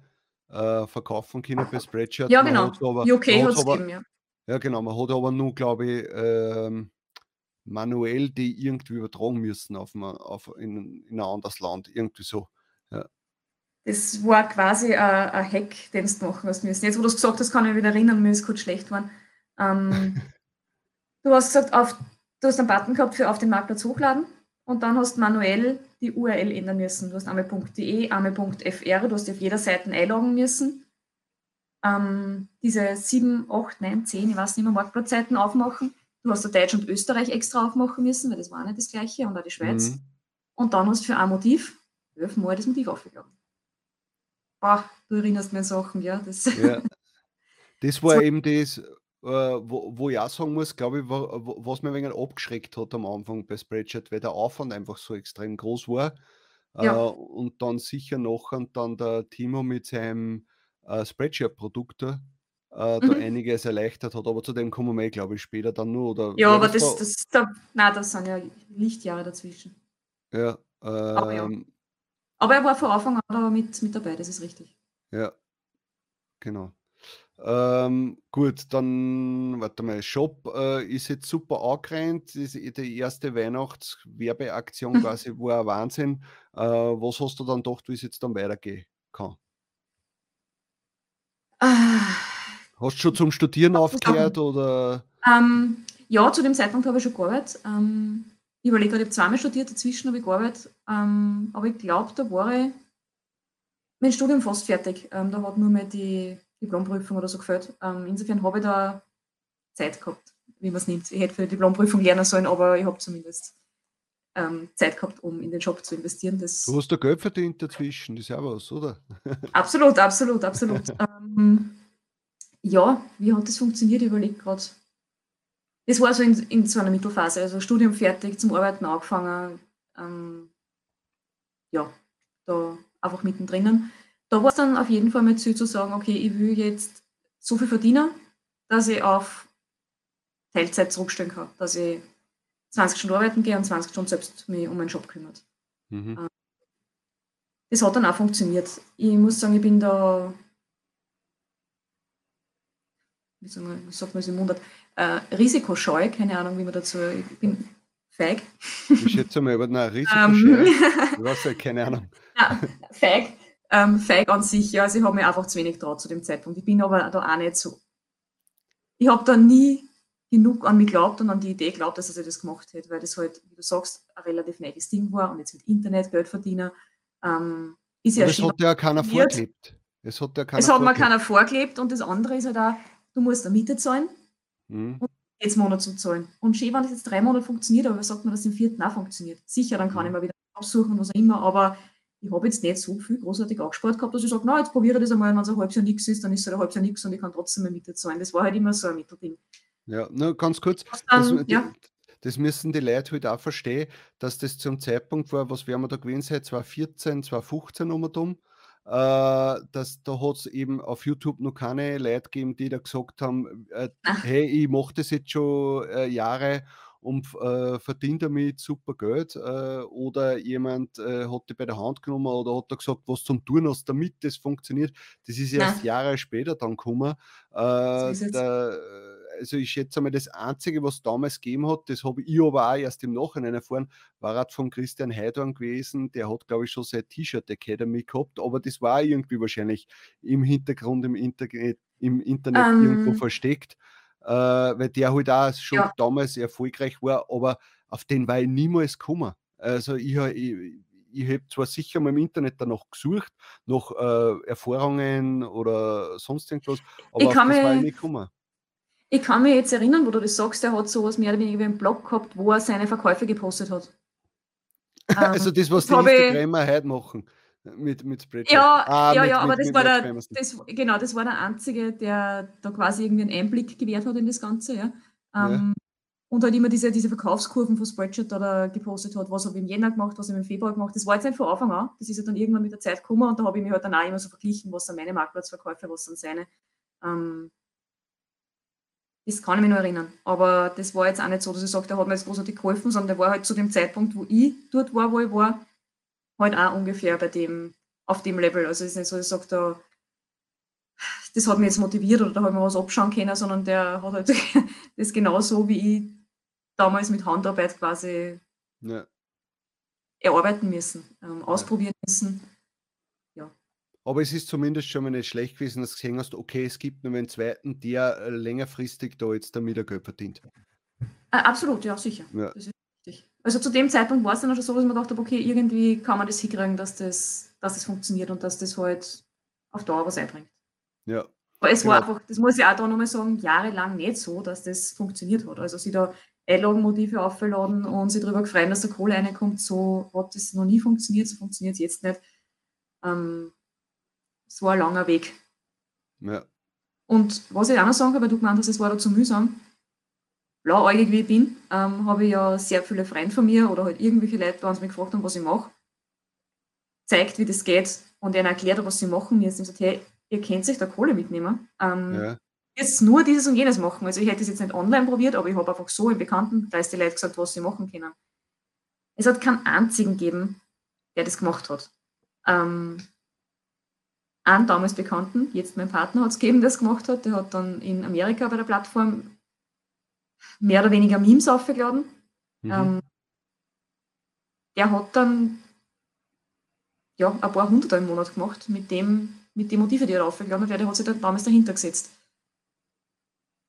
äh, verkaufen können bei Spreadshirt. Ja, genau. Aber, UK hat es gegeben, ja. Ja, genau. Man hat aber nur, glaube ich, ähm, manuell die irgendwie übertragen müssen auf, ein, auf in, in ein anderes Land, irgendwie so. Ja. Das war quasi ein, ein Hack, den du machen hast müssen. Jetzt, wo du es gesagt hast, kann ich mich wieder erinnern, mir ist kurz schlecht geworden. Ähm, (laughs) du hast gesagt, auf, du hast einen Button gehabt für auf den Marktplatz hochladen und dann hast du manuell die URL ändern müssen. Du hast einmal.de, einmal.fr, du hast auf jeder Seite einloggen müssen. Ähm, diese 7, 8, 9, 10, ich weiß nicht mehr, Marktplatzseiten aufmachen Du hast da Deutsch und Österreich extra aufmachen müssen, weil das war nicht das gleiche, und auch die Schweiz. Mhm. Und dann hast du für ein Motiv elfmal das Motiv aufgegangen. Boah, du erinnerst mich an Sachen, ja. Das, ja. (laughs) das war eben das, äh, wo, wo ich auch sagen muss, glaube ich, was mir ein wenig abgeschreckt hat am Anfang bei Spreadshirt, weil der Aufwand einfach so extrem groß war. Ja. Äh, und dann sicher noch und dann der Timo mit seinem äh, Spreadshirt-Produkt äh, da mhm. einiges erleichtert hat. Aber zu dem kommen wir, glaube ich, später dann nur. Oder ja, aber das, da? das, da, nein, das sind ja Lichtjahre dazwischen. Ja, aber, ja. Ähm aber er war von Anfang an mit, mit dabei, das ist richtig. Ja, genau. Ähm, gut, dann, warte mal, Shop äh, ist jetzt super angerannt. Die erste Weihnachtswerbeaktion (laughs) quasi war ein Wahnsinn. Äh, was hast du dann gedacht, wie es jetzt dann weitergehen kann? Ah Hast du schon zum Studieren aufgehört oder? Ähm, ja, zu dem Zeitpunkt habe ich schon gearbeitet. Ähm, ich überlege gerade, ich habe zweimal studiert, dazwischen habe ich gearbeitet. Ähm, aber ich glaube, da war ich mein Studium fast fertig. Ähm, da hat nur mehr die Diplomprüfung oder so gefällt. Ähm, insofern habe ich da Zeit gehabt, wie man es nimmt. Ich hätte für die Diplomprüfung lernen sollen, aber ich habe zumindest ähm, Zeit gehabt, um in den Job zu investieren. Das du hast da Geld verdient dazwischen, das ist ja was, oder? (laughs) absolut, absolut, absolut. (laughs) ähm, ja, wie hat das funktioniert? Ich überlege gerade. Das war so in, in so einer Mittelphase, also Studium fertig, zum Arbeiten angefangen. Ähm, ja, da einfach mittendrin. Da war es dann auf jeden Fall mein Ziel zu sagen, okay, ich will jetzt so viel verdienen, dass ich auf Teilzeit zurückstellen kann, dass ich 20 Stunden arbeiten gehe und 20 Stunden selbst mich um meinen Job kümmert. Mhm. Ähm, das hat dann auch funktioniert. Ich muss sagen, ich bin da, wie, sagt man es im Mundart, äh, risikoscheu, keine Ahnung, wie man dazu, ich bin feig. Ich schätze mal, aber nein, risikoscheu, ähm. ich weiß ja, keine Ahnung. Ja, feig, ähm, feig an sich, ja, also ich habe mir einfach zu wenig traut zu dem Zeitpunkt. Ich bin aber da auch nicht so, ich habe da nie genug an mich glaubt und an die Idee glaubt, dass er das gemacht hätte, weil das halt, wie du sagst, ein relativ neues Ding war und jetzt mit Internet Geld verdienen, ähm, ist ja. Es hat ja keiner vorgelebt. Es hat ja keiner Es hat mir keiner vorgelebt und das andere ist halt auch, du musst eine Miete zahlen mhm. und jetzt Monat zu zahlen. Und schön, wenn das jetzt drei Monate funktioniert, aber sagt man, dass im vierten auch funktioniert. Sicher, dann kann mhm. ich mal wieder absuchen, was auch immer, aber ich habe jetzt nicht so viel großartig angespart gehabt, dass ich sage, na, jetzt probiere ich das einmal, wenn es ein halbes Jahr nichts ist, dann ist es ein halbes Jahr nichts und ich kann trotzdem eine Miete zahlen. Das war halt immer so ein Mittelding. Ja, nur ganz kurz. Dann, das, ja. das, müssen die Leute halt auch verstehen, dass das zum Zeitpunkt war, was werden wir da gewesen sein, 2014, 2015 um und um, äh, dass da hat es eben auf YouTube noch keine Leute gegeben, die da gesagt haben, äh, hey, ich mache das jetzt schon äh, Jahre und äh, verdient damit super Geld. Äh, oder jemand äh, hat die bei der Hand genommen oder hat da gesagt, was zum Tun hast, damit das funktioniert. Das ist erst Nein. Jahre später dann gekommen. Äh, der, also ich schätze mal, das Einzige, was damals gegeben hat, das habe ich aber auch erst im Nachhinein erfahren, war halt von Christian Heidorn gewesen. Der hat, glaube ich, schon sein T-Shirt Academy gehabt, aber das war irgendwie wahrscheinlich im Hintergrund, im Internet, im Internet um. irgendwo ähm. versteckt äh, weil der halt auch schon ja. damals erfolgreich war, aber auf den war ich niemals gekommen. Also ich, ich, ich habe zwar sicher mal im Internet danach gesucht, nach äh, Erfahrungen oder sonst irgendwas, aber ich auf das mich, war ich nicht gekommen. Ich kann mich jetzt erinnern, wo du das sagst, er hat sowas mehr oder weniger wie einen Blog gehabt, wo er seine Verkäufe gepostet hat. (laughs) also das, was die Instagramer heute machen mit, mit Spreadshirt. Ja, ah, ja, mit, ja, aber mit, das war der, das, genau, das war der Einzige, der da quasi irgendwie einen Einblick gewährt hat in das Ganze, ja. Ähm, ja. Und halt immer diese, diese Verkaufskurven von Spreadshirt da gepostet hat, was habe ich im Jänner gemacht, was habe ich im Februar gemacht. Das war jetzt nicht von Anfang an. Das ist ja dann irgendwann mit der Zeit gekommen und da habe ich mich halt dann auch immer so verglichen, was sind meine Marktplatzverkäufe, was sind seine. Ähm, das kann ich mich nur erinnern. Aber das war jetzt auch nicht so, dass ich sage, der hat mir jetzt großartig geholfen, sondern der war halt zu dem Zeitpunkt, wo ich dort war, wo ich war, halt auch ungefähr bei dem, auf dem Level. Also es ist nicht so, ich sage da, das hat mich jetzt motiviert oder da habe ich mir was abschauen können, sondern der hat halt (laughs) das genauso wie ich damals mit Handarbeit quasi ja. erarbeiten müssen, ähm, ausprobieren müssen. Ja. Aber es ist zumindest schon mal nicht schlecht gewesen, dass du gesehen hast, okay, es gibt nur einen zweiten, der äh, längerfristig da jetzt damit Geld verdient. Äh, absolut, ja, sicher. Ja. Das ist. Also zu dem Zeitpunkt war es dann schon so, dass man gedacht habe, okay, irgendwie kann man das hinkriegen, dass das, dass das funktioniert und dass das halt auf Dauer was einbringt. Ja. Aber es genau. war einfach, das muss ich auch da nochmal sagen, jahrelang nicht so, dass das funktioniert hat. Also sie da Einlagenmotive aufgeladen und sich darüber gefreut, dass der Kohle reinkommt, so hat das noch nie funktioniert, so funktioniert es jetzt nicht. Ähm, es war ein langer Weg. Ja. Und was ich auch noch sagen kann, weil du gemeint hast, es war da zu mühsam, blauäugig wie ich bin, ähm, habe ich ja sehr viele Freunde von mir oder halt irgendwelche Leute bei uns mich gefragt haben, was ich mache, zeigt, wie das geht und ihnen erklärt was sie machen. Mir ist gesagt, hey, ihr könnt sich da Kohle mitnehmen. Ähm, ja. Jetzt nur dieses und jenes machen. Also ich hätte es jetzt nicht online probiert, aber ich habe einfach so im Bekanntenkreis die Leute gesagt, was sie machen können. Es hat keinen einzigen gegeben, der das gemacht hat. Ähm, einen damals Bekannten, jetzt mein Partner, hat es gegeben, der es gemacht hat. Der hat dann in Amerika bei der Plattform mehr oder weniger Memes aufgeladen. Mhm. Ähm, der hat dann ja, ein paar Hundert im Monat gemacht mit dem, mit den Motiven, die er aufgeladen hat, der hat sich dann damals dahinter gesetzt.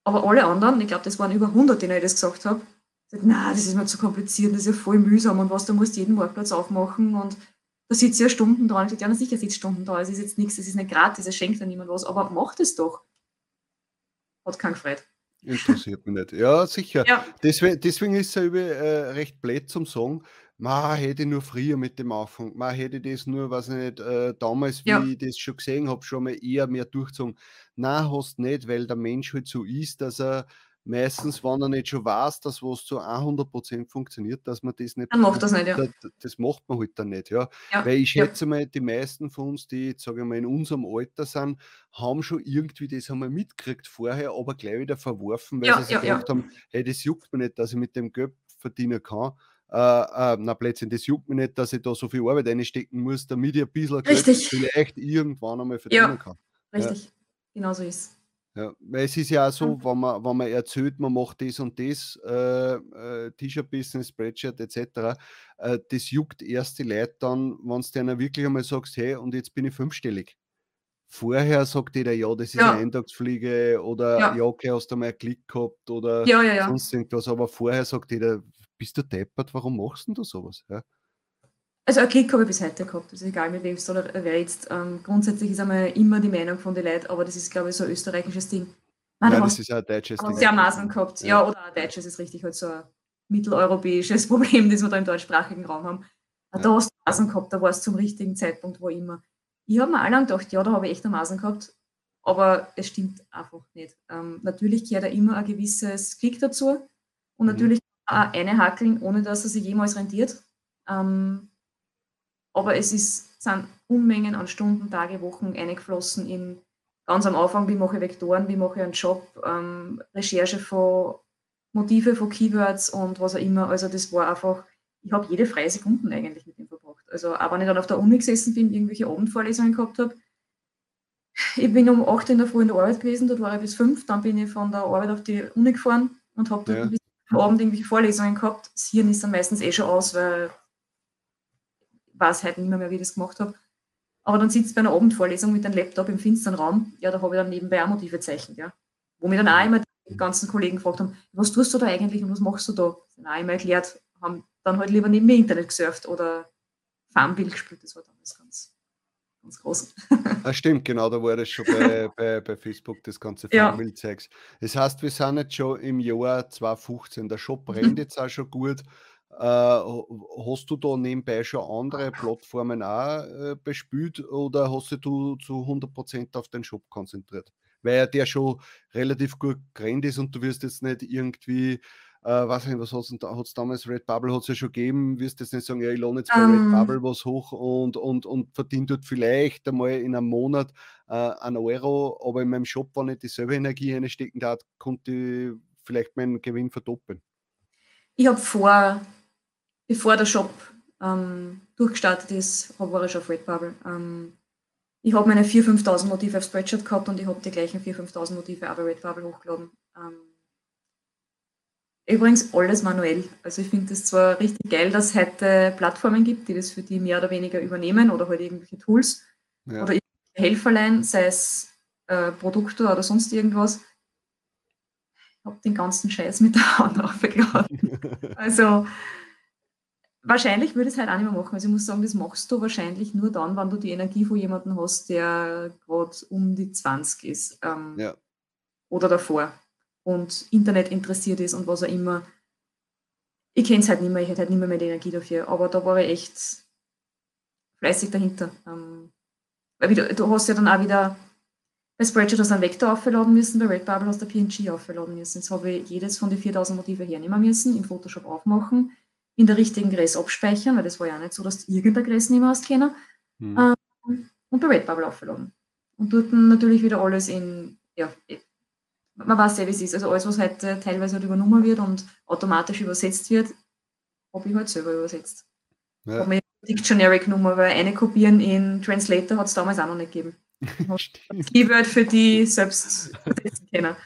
Aber alle anderen, ich glaube, das waren über 100, denen ich das gesagt habe, gesagt, na, das ist mir zu kompliziert, das ist ja voll mühsam und was, da musst du jeden Marktplatz aufmachen und da sitzt ja Stunden dran. Ich sage, ja, na sicher sitzt Stunden da, es ist jetzt nichts, es ist nicht gratis, es schenkt ja niemand was, aber mach das doch. Hat keinen gefreut. Interessiert mich nicht. Ja, sicher. Ja. Deswegen, deswegen ist es ja äh, recht blöd zum Sagen, ma hätte nur früher mit dem Anfang, ma hätte das nur, was nicht, äh, damals, wie ja. ich das schon gesehen habe, schon mal eher mehr durchgezogen. Na, hast nicht, weil der Mensch halt so ist, dass er meistens, wenn er nicht schon weiß, dass was zu 100% funktioniert, dass man das nicht. Dann macht das nicht, ja. Das, das macht man halt dann nicht, ja. ja Weil ich schätze ja. mal, die meisten von uns, die sage ich mal, in unserem Alter sind, haben schon irgendwie das einmal mitgekriegt vorher, aber gleich wieder verworfen, weil ja, sie sich gedacht haben, hey, das juckt mir nicht, dass ich mit dem Geld verdienen kann. Äh, äh, na Plätzchen, das juckt mir nicht, dass ich da so viel Arbeit einstecken muss, damit ich ein bisschen Geld vielleicht irgendwann einmal verdienen ja, kann. Richtig, genau so ist ja, weil es ist ja auch so, wenn man, wenn man erzählt, man macht das und das, äh, äh, T-Shirt-Business, Spreadshirt etc., äh, das juckt erst die Leute dann, wenn du denen wirklich einmal sagst, hey, und jetzt bin ich fünfstellig. Vorher sagt jeder, ja, das ist ja. eine Eintagsfliege oder ja, ja okay, hast du mal einen Klick gehabt oder ja, sonst irgendwas, aber vorher sagt jeder, bist du deppert, warum machst du sowas? Ja? Also ein Klick habe ich bis heute gehabt, also egal mit wem es wer jetzt. Ähm, grundsätzlich ist einmal immer die Meinung von den Leuten, aber das ist, glaube ich, so ein österreichisches Ding. Nein, das ist ein deutsches Ding. Sehr Maßen gehabt, ja. ja, oder ein deutsches ist richtig halt so ein mitteleuropäisches (laughs) Problem, das wir da im deutschsprachigen Raum haben. Ja. Da hast du Maßen gehabt, da war es zum richtigen Zeitpunkt, wo immer. Ich habe mir auch lange gedacht, ja, da habe ich echt eine Maßen gehabt, aber es stimmt einfach nicht. Ähm, natürlich gehört da immer ein gewisses Klick dazu und mhm. natürlich auch eine hackeln, ohne dass er sich jemals rentiert. Ähm, aber es ist, sind Unmengen an Stunden, Tage, Wochen eingeflossen in ganz am Anfang, wie mache ich Vektoren, wie mache ich einen Job, ähm, Recherche von Motive, von Keywords und was auch immer. Also das war einfach, ich habe jede freie Sekunden eigentlich mit ihm verbracht. Also auch wenn ich dann auf der Uni gesessen bin, irgendwelche Abendvorlesungen gehabt habe. Ich bin um 8 in der Früh in der Arbeit gewesen, dort war ich bis 5, dann bin ich von der Arbeit auf die Uni gefahren und habe dort ja. bis Abend irgendwelche Vorlesungen gehabt. Das Hirn ist dann meistens eh schon aus, weil weiß heute nicht mehr, mehr, wie ich das gemacht habe. Aber dann sitzt bei einer Abendvorlesung mit einem Laptop im finsteren Raum, ja, da habe ich dann nebenbei auch Motive gezeichnet, ja. Wo mir dann auch immer die ganzen Kollegen gefragt haben, was tust du da eigentlich und was machst du da? Dann auch immer erklärt, haben dann halt lieber neben mir Internet gesurft oder Farmbild gespielt, das war damals ganz, ganz groß. ah, stimmt, genau, da war das schon bei, (laughs) bei, bei Facebook, das ganze Farmbild-Zeugs. Ja. Das heißt, wir sind jetzt schon im Jahr 2015, der Shop brennt jetzt auch schon gut. Äh, hast du da nebenbei schon andere Plattformen auch äh, bespielt oder hast du zu 100% auf den Shop konzentriert? Weil der schon relativ gut gerannt ist und du wirst jetzt nicht irgendwie, äh, weiß nicht, was hat es damals, Red Bubble hat es ja schon gegeben, wirst jetzt nicht sagen, ja, ich lohne jetzt bei um. Red ähm. Bubble was hoch und, und, und verdiene dort vielleicht einmal in einem Monat äh, einen Euro, aber in meinem Shop, wenn ich dieselbe Energie einstecken darf, konnte ich vielleicht meinen Gewinn verdoppeln. Ich habe vor bevor der Shop ähm, durchgestartet ist, war ich schon auf Redbubble. Ähm, ich habe meine 4.000, 5.000 Motive auf Spreadshirt gehabt und ich habe die gleichen 4.000, 5.000 Motive auch bei Redbubble hochgeladen. Ähm, übrigens alles manuell. Also ich finde es zwar richtig geil, dass es heute Plattformen gibt, die das für die mehr oder weniger übernehmen oder halt irgendwelche Tools ja. oder Helferlein, sei es äh, Produkte oder sonst irgendwas. Ich habe den ganzen Scheiß mit der Hand (laughs) aufgeladen. (laughs) also Wahrscheinlich würde ich es halt auch nicht mehr machen. Also ich muss sagen, das machst du wahrscheinlich nur dann, wenn du die Energie von jemandem hast, der gerade um die 20 ist. Ähm, ja. Oder davor. Und Internet interessiert ist und was auch immer. Ich kenne es halt nicht mehr, ich hätte halt nicht mehr, mehr die Energie dafür. Aber da war ich echt fleißig dahinter. Ähm, weil wieder, du hast ja dann auch wieder bei Spreadshirt hast du einen Vektor aufladen müssen, bei Redbubble hast du PNG aufladen müssen. Jetzt habe ich jedes von den 4000 Motive hernehmen müssen, im Photoshop aufmachen in der richtigen Größe abspeichern, weil das war ja nicht so, dass du irgendeine Größe nicht mehr hast können. Mhm. Ähm, und bei Redbubble aufladen. Und dort natürlich wieder alles in, ja, man weiß ja, wie es ist. Also alles, was heute teilweise halt übernommen wird und automatisch übersetzt wird, habe ich halt selber übersetzt. Ja. Habe mir genommen, weil eine kopieren in Translator hat es damals auch noch nicht gegeben. (laughs) Keyword für die selbst übersetzen können.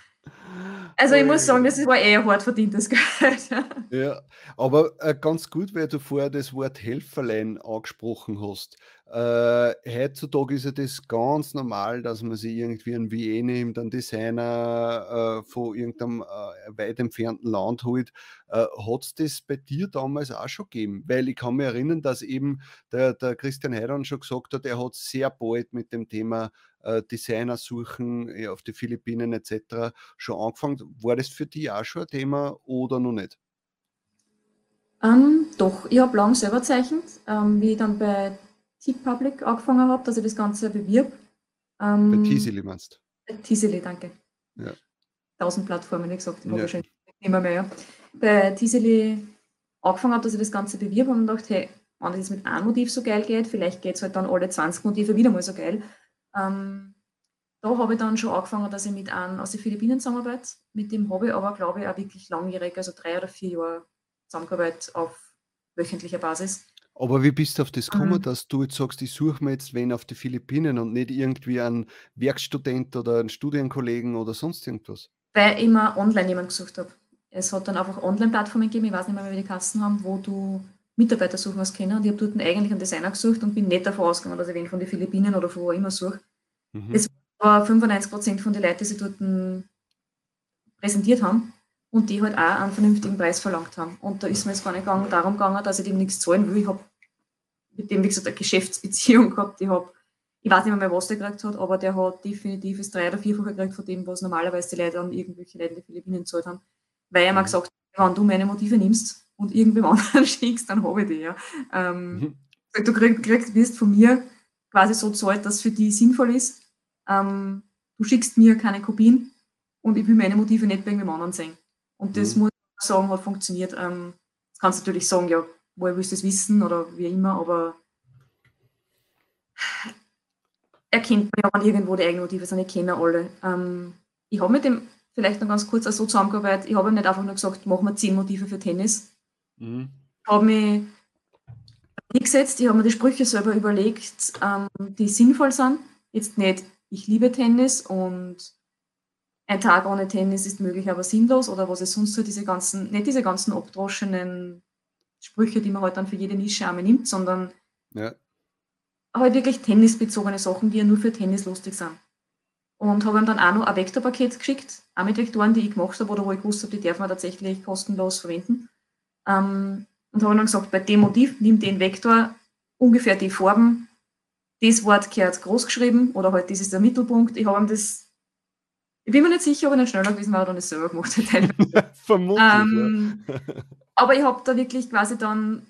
Also ich muss sagen, das war eher hart verdientes (laughs) Geld. Ja, aber äh, ganz gut, weil du vorher das Wort Helferlein angesprochen hast. Äh, heutzutage ist ja das ganz normal, dass man sich irgendwie ein VA nimmt, einen Designer äh, von irgendeinem äh, weit entfernten Land holt. Äh, hat es das bei dir damals auch schon gegeben? Weil ich kann mich erinnern, dass eben der, der Christian Heidan schon gesagt hat, er hat sehr bald mit dem Thema äh, Designer suchen auf die Philippinen etc. schon angefangen. War das für dich auch schon ein Thema oder noch nicht? Ähm, doch, ich habe lange selber gezeichnet, ähm, wie ich dann bei T-Public angefangen habe, dass ich das Ganze bewirb. Ähm, bei Tisili meinst du? Tisili, danke. Ja. tausend Plattformen, wie gesagt, ja. wahrscheinlich immer mehr. Ja. Bei Tiseli angefangen habe, dass ich das Ganze bewirbe und gedacht, hey, wenn das mit einem Motiv so geil geht, vielleicht geht es halt dann alle 20 Motive wieder mal so geil. Ähm, da habe ich dann schon angefangen, dass ich mit einem aus den Philippinen zusammenarbeite. Mit dem habe ich aber, glaube ich, auch wirklich langjährig, also drei oder vier Jahre Zusammenarbeit auf wöchentlicher Basis. Aber wie bist du auf das gekommen, mhm. dass du jetzt sagst, ich suche mir jetzt wen auf die Philippinen und nicht irgendwie einen Werkstudent oder einen Studienkollegen oder sonst irgendwas? Weil ich immer online jemanden gesucht habe. Es hat dann einfach Online-Plattformen gegeben, ich weiß nicht mehr, wie die Kassen haben, wo du Mitarbeiter suchen was kennen. Und ich habe dort eigentlich einen Designer gesucht und bin nicht davon ausgegangen, dass ich wen von den Philippinen oder von wo immer suche. Mhm. Es war 95 Prozent von den Leuten, die sie dort präsentiert haben und die halt auch einen vernünftigen Preis verlangt haben. Und da ist mir jetzt gar nicht darum gegangen, dass ich dem nichts zahlen will. Ich habe mit dem, wie gesagt, eine Geschäftsbeziehung (laughs) gehabt. Ich, hab, ich weiß nicht mehr, was der gekriegt hat, aber der hat definitiv das drei- oder vierfache gekriegt von dem, was normalerweise die Leute an irgendwelche Leute in den Philippinen gezahlt haben. Weil er mir mhm. gesagt hat, wenn du meine Motive nimmst und irgendwem (laughs) anderen schickst, dann habe ich die. Ja. Ähm, mhm. Du kriegst, kriegst, wirst von mir quasi so zahlt, dass für die sinnvoll ist. Ähm, du schickst mir keine Kopien und ich will meine Motive nicht bei irgendjemand anderen sehen. Und das mhm. muss ich sagen, hat funktioniert. Ähm, das kannst du natürlich sagen, ja, woher willst du das wissen oder wie immer, aber erkennt man ja, wenn irgendwo die Eigenmotive sind, ich kenne alle. Ähm, ich habe mit dem vielleicht noch ganz kurz so zusammengearbeitet, ich habe nicht einfach nur gesagt, machen wir zehn Motive für Tennis. Mhm. Ich habe mich hingesetzt, ich habe mir die Sprüche selber überlegt, ähm, die sinnvoll sind. Jetzt nicht, ich liebe Tennis und ein Tag ohne Tennis ist möglich, aber sinnlos oder was es sonst so diese ganzen, nicht diese ganzen abdroschenen Sprüche, die man halt dann für jede Nische einmal nimmt, sondern ja. halt wirklich tennisbezogene Sachen, die ja nur für Tennis lustig sind. Und habe ihm dann auch noch ein Vektorpaket geschickt, auch mit Vektoren, die ich gemacht habe oder wo ich wusste, die darf man tatsächlich kostenlos verwenden. Ähm, und habe dann gesagt, bei dem Motiv nimm den Vektor, ungefähr die Farben, das Wort gehört groß geschrieben oder halt das ist der Mittelpunkt. Ich habe ihm das ich bin mir nicht sicher, ob er nicht schneller gewesen war oder nicht selber gemacht hat. (laughs) Vermutlich. Ähm, ja. aber ich habe da wirklich quasi dann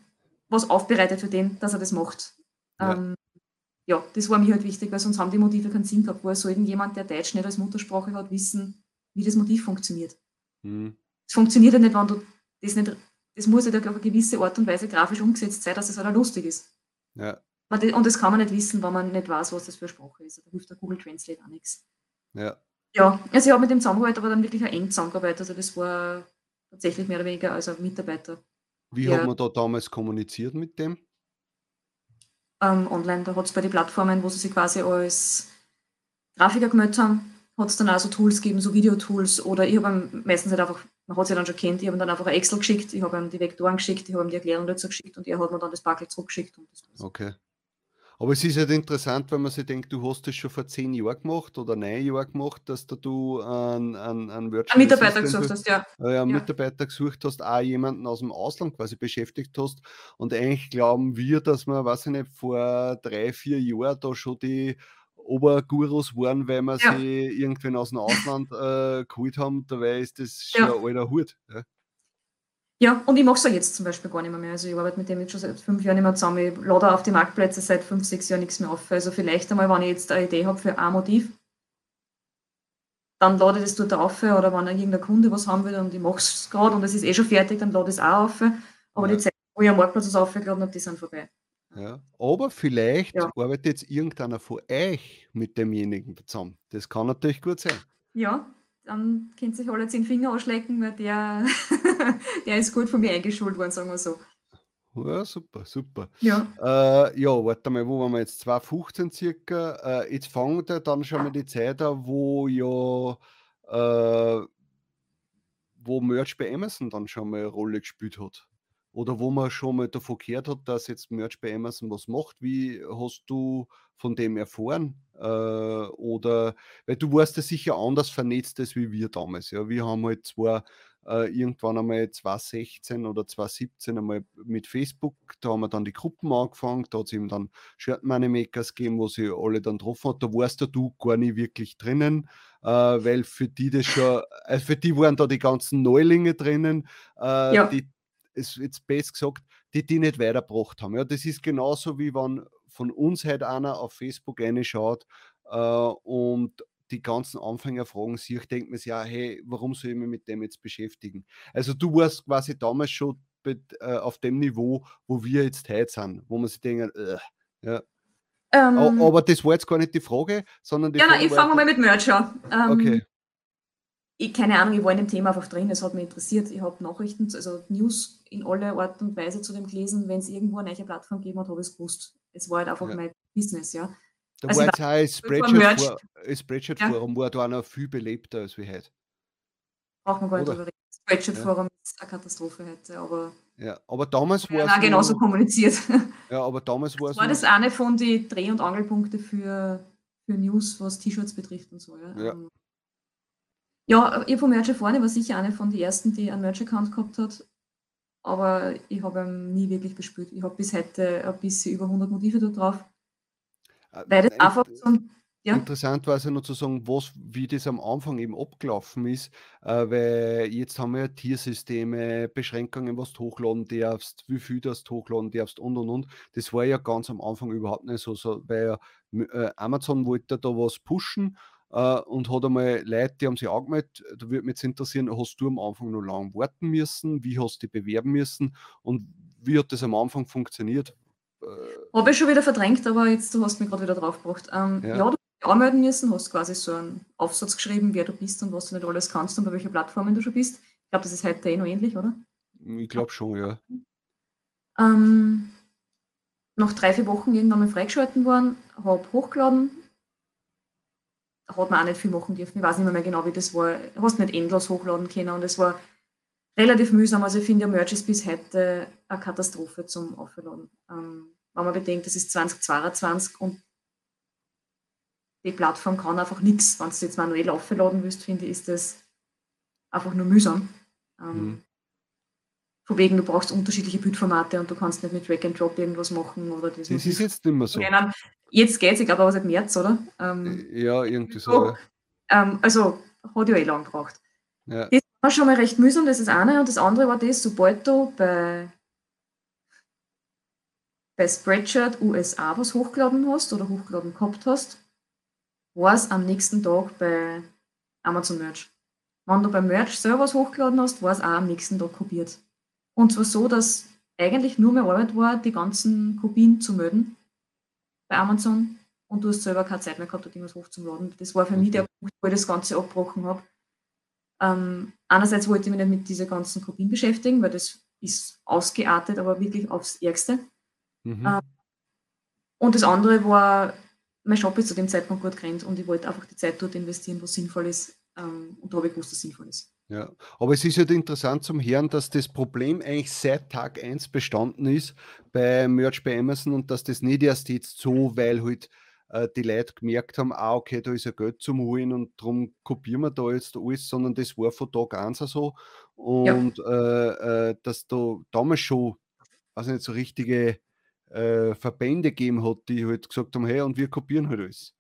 was aufbereitet für den, dass er das macht. Ja. Ähm, ja, das war mir halt wichtig, weil sonst haben die Motive keinen Sinn gehabt. Woher soll denn jemand, der Deutsch nicht als Muttersprache hat, wissen, wie das Motiv funktioniert? Es mhm. funktioniert ja nicht, wenn du das nicht, das muss ja auf eine gewisse Art und Weise grafisch umgesetzt sein, dass es halt auch lustig ist. Ja. Und das kann man nicht wissen, wenn man nicht weiß, was das für eine Sprache ist. Da hilft der Google Translate auch nichts. Ja. Ja, also ich habe mit dem zusammengearbeitet, aber dann wirklich ein eng zusammengearbeitet. Also das war tatsächlich mehr oder weniger als ein Mitarbeiter. Wie der, hat man da damals kommuniziert mit dem? Ähm, online, da hat es bei den Plattformen, wo sie sich quasi als Grafiker gemeldet haben, hat es dann auch so Tools gegeben, so Videotools oder ich habe meistens halt einfach, man hat sie dann schon kennt, ich habe dann einfach ein Excel geschickt, ich habe ihm die Vektoren geschickt, ich habe ihm die Erklärung dazu geschickt und er hat mir dann das Backel zurückgeschickt. okay. Aber es ist halt interessant, wenn man sich denkt, du hast das schon vor zehn Jahren gemacht oder neun Jahren gemacht, dass da du einen, einen, einen Virtual Mitarbeiter gesucht hast, ja. Äh, einen ja. Mitarbeiter gesucht hast, auch jemanden aus dem Ausland quasi beschäftigt hast. Und eigentlich glauben wir, dass wir, weiß ich nicht, vor drei, vier Jahren da schon die Obergurus waren, weil wir ja. sie irgendwann aus dem Ausland äh, geholt haben. Dabei ist das schon ja. ein alter Hut. Ja. Ja, und ich mache es ja jetzt zum Beispiel gar nicht mehr. Also ich arbeite mit dem jetzt schon seit fünf Jahren nicht mehr zusammen. Ich lade auf die Marktplätze seit fünf, sechs Jahren nichts mehr auf. Also vielleicht einmal, wenn ich jetzt eine Idee habe für ein Motiv, dann lade ich das dort auf oder wenn irgendein Kunde was haben will und ich mache es gerade und es ist eh schon fertig, dann lade ich es auch auf. Aber ja. die Zeit, wo ich am Marktplatz was aufgeladen habe, die sind vorbei. Ja, aber vielleicht ja. arbeitet jetzt irgendeiner von euch mit demjenigen zusammen. Das kann natürlich gut sein. Ja, dann könnt sich alle zehn Finger ausschlecken, weil der, (laughs) der ist gut von mir eingeschult worden, sagen wir so. Ja, super, super. Ja, äh, ja warte mal, wo waren wir jetzt? 2015 circa. Äh, jetzt fängt ja dann schon mal die Zeit an, wo ja äh, wo Merch bei Amazon dann schon mal eine Rolle gespielt hat. Oder wo man schon mal davon gehört hat, dass jetzt Merch bei Amazon was macht. Wie hast du von dem erfahren? Äh, oder, weil du warst ja sicher anders vernetzt als wie wir damals. Ja, wir haben halt zwar äh, irgendwann einmal 2016 oder 2017 einmal mit Facebook, da haben wir dann die Gruppen angefangen, da hat es eben dann Shirt Money Makers gegeben, wo sie alle dann getroffen hat. Da warst ja du gar nicht wirklich drinnen, äh, weil für die das schon, also für die waren da die ganzen Neulinge drinnen, äh, ja. die ist jetzt best gesagt, die die nicht weitergebracht haben. Ja, das ist genauso wie wenn von uns halt einer auf Facebook reinschaut äh, und die ganzen Anfängerfragen sehe, denkt man sich ja, hey, warum soll ich mich mit dem jetzt beschäftigen? Also du warst quasi damals schon äh, auf dem Niveau, wo wir jetzt heute sind, wo man sich denkt, äh, ja. Ähm, aber das war jetzt gar nicht die Frage, sondern die ja, Frage. Ja, ich fange mal mit Merch an. Ähm, okay. Ich, keine Ahnung, ich war in dem Thema einfach drin, es hat mich interessiert. Ich habe Nachrichten, also News in aller Art und Weise zu dem gelesen. Wenn es irgendwo eine neue Plattform gegeben hat, habe ich es gewusst. Es war halt einfach ja. mein Business, ja. Da also war jetzt auch ein Spreadshirt-Forum, ja. war da auch noch viel belebter als wie heute. Braucht man gar nicht drüber reden. Spreadshirt-Forum ja. ist eine Katastrophe heute, aber. Ja, aber damals war es. Genauso kommuniziert. (laughs) Ja, aber damals war es. War das eine von den Dreh- und Angelpunkte für, für News, was T-Shirts betrifft und so, ja. Ja, um, ähm, ja ich von Merch vorne war sicher eine von den ersten, die einen Merch-Account gehabt hat. Aber ich habe ihn nie wirklich gespürt. Ich habe bis heute ein bisschen über 100 Motive da drauf. Äh, Weil das einfach so ja. Interessant war es ja nur zu sagen, was, wie das am Anfang eben abgelaufen ist, äh, weil jetzt haben wir ja Tiersysteme, Beschränkungen, was du hochladen darfst, wie viel du hochladen darfst und und und. Das war ja ganz am Anfang überhaupt nicht so, so weil äh, Amazon wollte da was pushen äh, und hat einmal Leute, die haben sich angemeldet, da würde mich jetzt interessieren, hast du am Anfang noch lange warten müssen, wie hast du dich bewerben müssen und wie hat das am Anfang funktioniert? Äh, Habe ich schon wieder verdrängt, aber jetzt du hast mich gerade wieder draufgebracht. Ähm, ja. ja, du hast dich anmelden müssen, hast quasi so einen Aufsatz geschrieben, wer du bist und was du nicht alles kannst und bei welchen Plattformen du schon bist. Ich glaube, das ist heute eh noch ähnlich, oder? Ich glaube schon, ja. Ähm, nach drei, vier Wochen irgendwann mal freigeschalten worden, habe hochgeladen. Hat man auch nicht viel machen dürfen. Ich weiß nicht mehr, genau, wie das war. Du hast nicht endlos hochladen können und es war relativ mühsam. Also ich finde, ja, Merch ist bis heute eine Katastrophe zum Aufladen. Ähm, wenn man bedenkt, das ist 2022 und die Plattform kann einfach nichts. Wenn du jetzt manuell aufladen willst, finde ich, ist das einfach nur mühsam. Ähm, mhm. Von wegen, du brauchst unterschiedliche Bildformate und du kannst nicht mit Drag and Drop irgendwas machen. Oder das, das ist jetzt nicht mehr so. Jetzt geht es, ich glaube aber seit März, oder? Ähm, ja, irgendwie so. so ähm, also hat ja eh lang gebraucht. Ja. Das war schon mal recht mühsam, das ist das eine. Und das andere war das, sobald du bei, bei Spreadshirt USA was hochgeladen hast oder hochgeladen gehabt hast, war es am nächsten Tag bei Amazon Merch. Wenn du beim Merch selber was hochgeladen hast, war es auch am nächsten Tag kopiert. Und zwar so, dass eigentlich nur mehr Arbeit war, die ganzen Kopien zu melden bei Amazon und du hast selber keine Zeit mehr gehabt, da irgendwas hochzuladen. Das war für mich der Punkt, wo ich das Ganze abgebrochen habe. Ähm, einerseits wollte ich mich nicht mit diesen ganzen Kopien beschäftigen, weil das ist ausgeartet, aber wirklich aufs Ärgste. Mhm. Ähm, und das andere war, mein Shop ist zu dem Zeitpunkt gut gerannt und ich wollte einfach die Zeit dort investieren, wo sinnvoll ist. Ähm, und da habe ich gewusst, dass sinnvoll ist. Ja, aber es ist halt interessant zum Hören, dass das Problem eigentlich seit Tag 1 bestanden ist bei Merch bei Amazon und dass das nicht erst jetzt so, weil halt äh, die Leute gemerkt haben, ah, okay, da ist ja Geld zum Holen und darum kopieren wir da jetzt alles, sondern das war von Tag 1 so. Und ja. äh, äh, dass da damals schon, also nicht so richtige äh, Verbände gegeben hat, die halt gesagt haben, hey, und wir kopieren halt alles.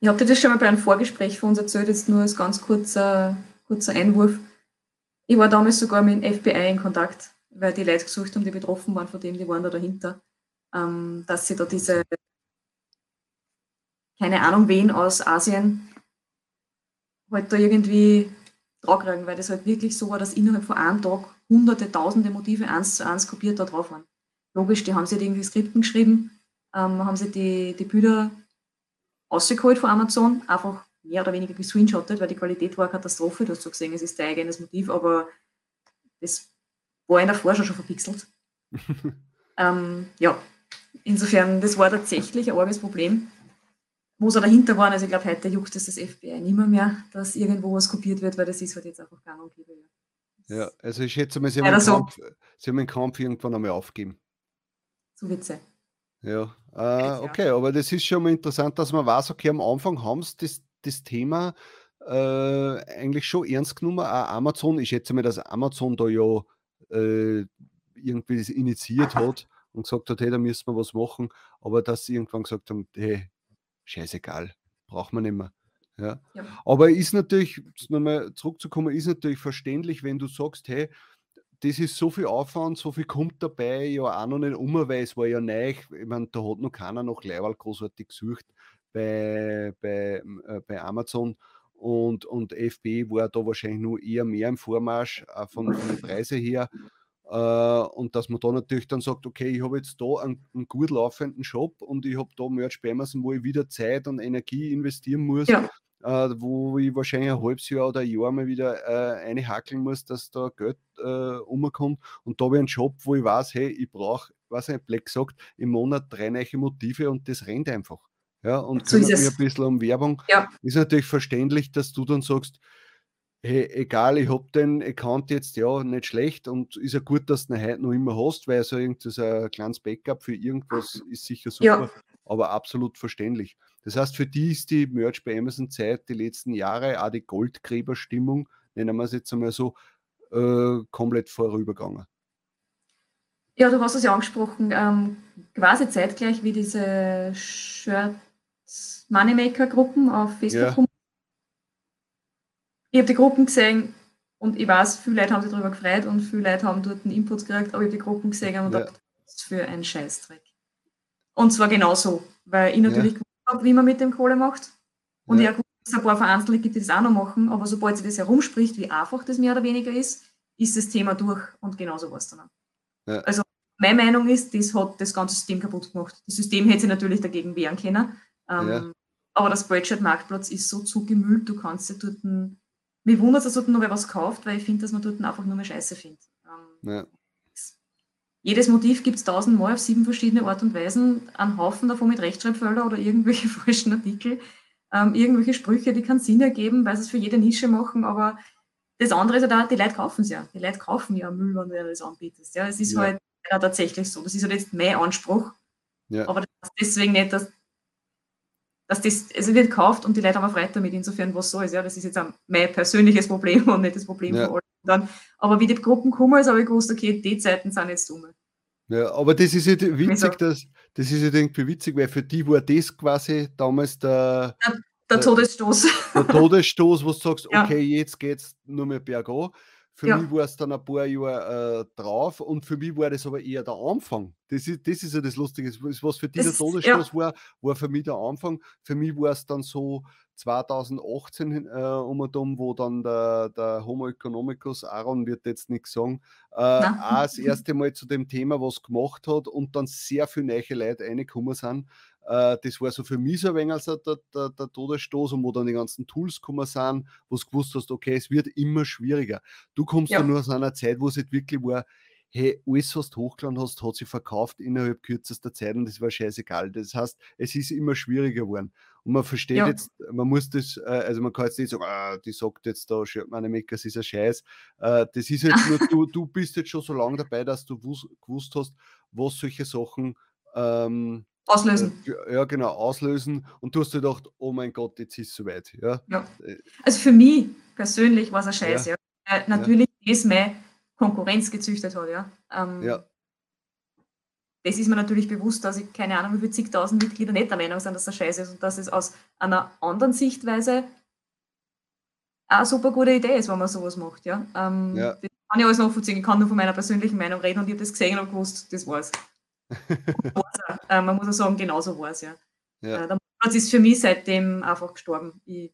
Ich habe dir das schon mal bei einem Vorgespräch von uns erzählt, jetzt nur als ganz kurzer, kurzer Einwurf. Ich war damals sogar mit dem FBI in Kontakt, weil die Leute gesucht haben, die betroffen waren von dem, die waren da dahinter, ähm, dass sie da diese, keine Ahnung wen aus Asien, halt da irgendwie draufkriegen, weil das halt wirklich so war, dass innerhalb von einem Tag hunderte, tausende Motive eins zu eins kopiert da drauf waren logisch, die haben sich irgendwie Skripten geschrieben, ähm, haben sie die, die Bilder rausgeholt von Amazon, einfach mehr oder weniger gescreenshottet, weil die Qualität war eine Katastrophe. Du hast so gesehen, es ist dein eigenes Motiv, aber das war in der Vorschau schon verpixelt. (laughs) ähm, ja, insofern, das war tatsächlich ein arges Problem. Wo sie dahinter waren, also ich glaube, heute juckt es das FBI nicht mehr, mehr, dass irgendwo was kopiert wird, weil das ist halt jetzt einfach gang und gäbe. Ja, also ich schätze mal, Sie haben, den Kampf, Sie haben den Kampf irgendwann einmal aufgeben. So Witze. Ja, äh, okay, aber das ist schon mal interessant, dass man weiß, okay, am Anfang haben sie das, das Thema äh, eigentlich schon ernst genommen. Auch Amazon, ich schätze mal, dass Amazon da ja äh, irgendwie das initiiert (laughs) hat und gesagt hat, hey, da müssen wir was machen, aber dass sie irgendwann gesagt haben, hey, scheißegal, braucht man nicht mehr. Ja. ja. Aber ist natürlich, nochmal zurückzukommen, ist natürlich verständlich, wenn du sagst, hey, das ist so viel Aufwand, so viel kommt dabei, ja auch noch nicht um, weil es war ja neu. Ich meine, da hat noch keiner noch Leihwahl großartig gesucht, bei, bei, äh, bei Amazon und, und FB war da wahrscheinlich nur eher mehr im Vormarsch äh, von, von den Preisen her. Äh, und dass man da natürlich dann sagt, okay, ich habe jetzt da einen, einen, gut laufenden Shop und ich habe da Merch bei Amazon, wo ich wieder Zeit und Energie investieren muss, ja. äh, wo ich wahrscheinlich ein halbes Jahr oder ein Jahr mal wieder äh, einhackeln muss, dass da Geld äh, umkommt. Und da habe ich einen Shop, wo ich weiß, hey, ich brauche, was ein Black sagt, im Monat drei neue Motive und das rennt einfach. Ja, und so kümmert mich ein bisschen um Werbung. Ja. Ist natürlich verständlich, dass du dann sagst, hey, egal, ich habe den Account jetzt ja nicht schlecht und ist ja gut, dass du ihn heute noch immer hast, weil so ein kleines Backup für irgendwas ist sicher super, ja. aber absolut verständlich. Das heißt, für die ist die Merch bei Amazon Zeit die letzten Jahre, auch die Goldgräberstimmung, nennen wir es jetzt einmal so, äh, komplett vorübergegangen. Ja, du hast es ja angesprochen, ähm, quasi zeitgleich wie diese Shirt Moneymaker-Gruppen auf Facebook. Ja. Ich habe die Gruppen gesehen und ich weiß, viele Leute haben sich darüber gefreut und viele Leute haben dort einen Input gekriegt, aber ich habe die Gruppen gesehen und ja. gedacht, das ist für ein Scheißdreck. Und zwar genauso, weil ich natürlich ja. gewusst habe, wie man mit dem Kohle macht. Und ja. ich auch dass es ein paar Vereinzelte gibt, die das auch noch machen, aber sobald sie das herumspricht, wie einfach das mehr oder weniger ist, ist das Thema durch und genauso war es dann auch. Ja. Also meine Meinung ist, das hat das ganze System kaputt gemacht. Das System hätte sich natürlich dagegen wehren können. Ähm, ja. Aber der Spreadshirt-Marktplatz ist so zugemüllt, du kannst ja dort, ein, mich wundert es, dass dort noch was kauft, weil ich finde, dass man dort einfach nur mehr Scheiße findet. Ähm, ja. Jedes Motiv gibt es tausendmal auf sieben verschiedene Art und Weisen, einen Haufen davon mit Rechtschreibfehler oder irgendwelche (laughs) falschen Artikel, ähm, irgendwelche Sprüche, die keinen Sinn ergeben, weil sie es für jede Nische machen, aber das andere ist ja da, die Leute kaufen es ja. Die Leute kaufen ja Müll, wenn du das anbietest. Ja, es ist ja. halt ja, tatsächlich so. Das ist halt jetzt mein Anspruch. Ja. Aber das heißt deswegen nicht, dass dass das, also wird gekauft und die Leute haben Freude damit, insofern was so ist. Ja, das ist jetzt mein persönliches Problem und nicht das Problem ja. von allen. aber wie die Gruppen kommen, ist, habe ich gewusst, okay, die Zeiten sind jetzt dumm. Ja, aber das ist ja witzig, dass, das ist ja irgendwie witzig, weil für die war das quasi damals der, der, der Todesstoß. Der Todesstoß, wo du sagst, (laughs) okay, ja. jetzt geht es nur mehr bergauf. Für ja. mich war es dann ein paar Jahre äh, drauf und für mich war das aber eher der Anfang. Das ist, das ist ja das Lustige. Was für dieser Todesstoß ja. war, war für mich der Anfang. Für mich war es dann so 2018 äh, um und um, wo dann der, der Homo economicus, Aaron wird jetzt nichts sagen, äh, auch das erste Mal zu dem Thema was gemacht hat und dann sehr viele neue Leute reingekommen sind. Äh, das war so für mich so ein wenig also der, der, der Todesstoß und wo dann die ganzen Tools gekommen sind, wo du gewusst hast, okay, es wird immer schwieriger. Du kommst ja, nur aus einer Zeit, wo es halt wirklich war, hey, alles, was du hochgeladen hast, hat sich verkauft innerhalb kürzester Zeit und das war scheißegal. Das heißt, es ist immer schwieriger geworden. Und man versteht ja. jetzt, man muss das, äh, also man kann jetzt nicht sagen, ah, die sagt jetzt da, meine Makers ist ein Scheiß. Äh, das ist jetzt (laughs) nur, du, du bist jetzt schon so lange dabei, dass du gewusst hast, was solche Sachen ähm, Auslösen. Äh, ja, genau, auslösen. Und du hast dir gedacht, oh mein Gott, jetzt ist es soweit. Ja. ja. Äh, also für mich persönlich war es ein Scheiß, ja. ja. Äh, natürlich ja. ist meine Konkurrenz gezüchtet hat, ja. Ähm, ja. Das ist mir natürlich bewusst, dass ich keine Ahnung, wie viele zigtausend Mitglieder nicht der Meinung sind, dass das Scheiß ist und dass es aus einer anderen Sichtweise eine super gute Idee ist, wenn man sowas macht. Ja? Ähm, ja. Das kann ich alles nachvollziehen. Ich kann nur von meiner persönlichen Meinung reden und ich habe das gesehen und gewusst, das war's äh, man muss auch sagen, genauso war es ja. ja. Äh, der Platz ist für mich seitdem einfach gestorben. Ich,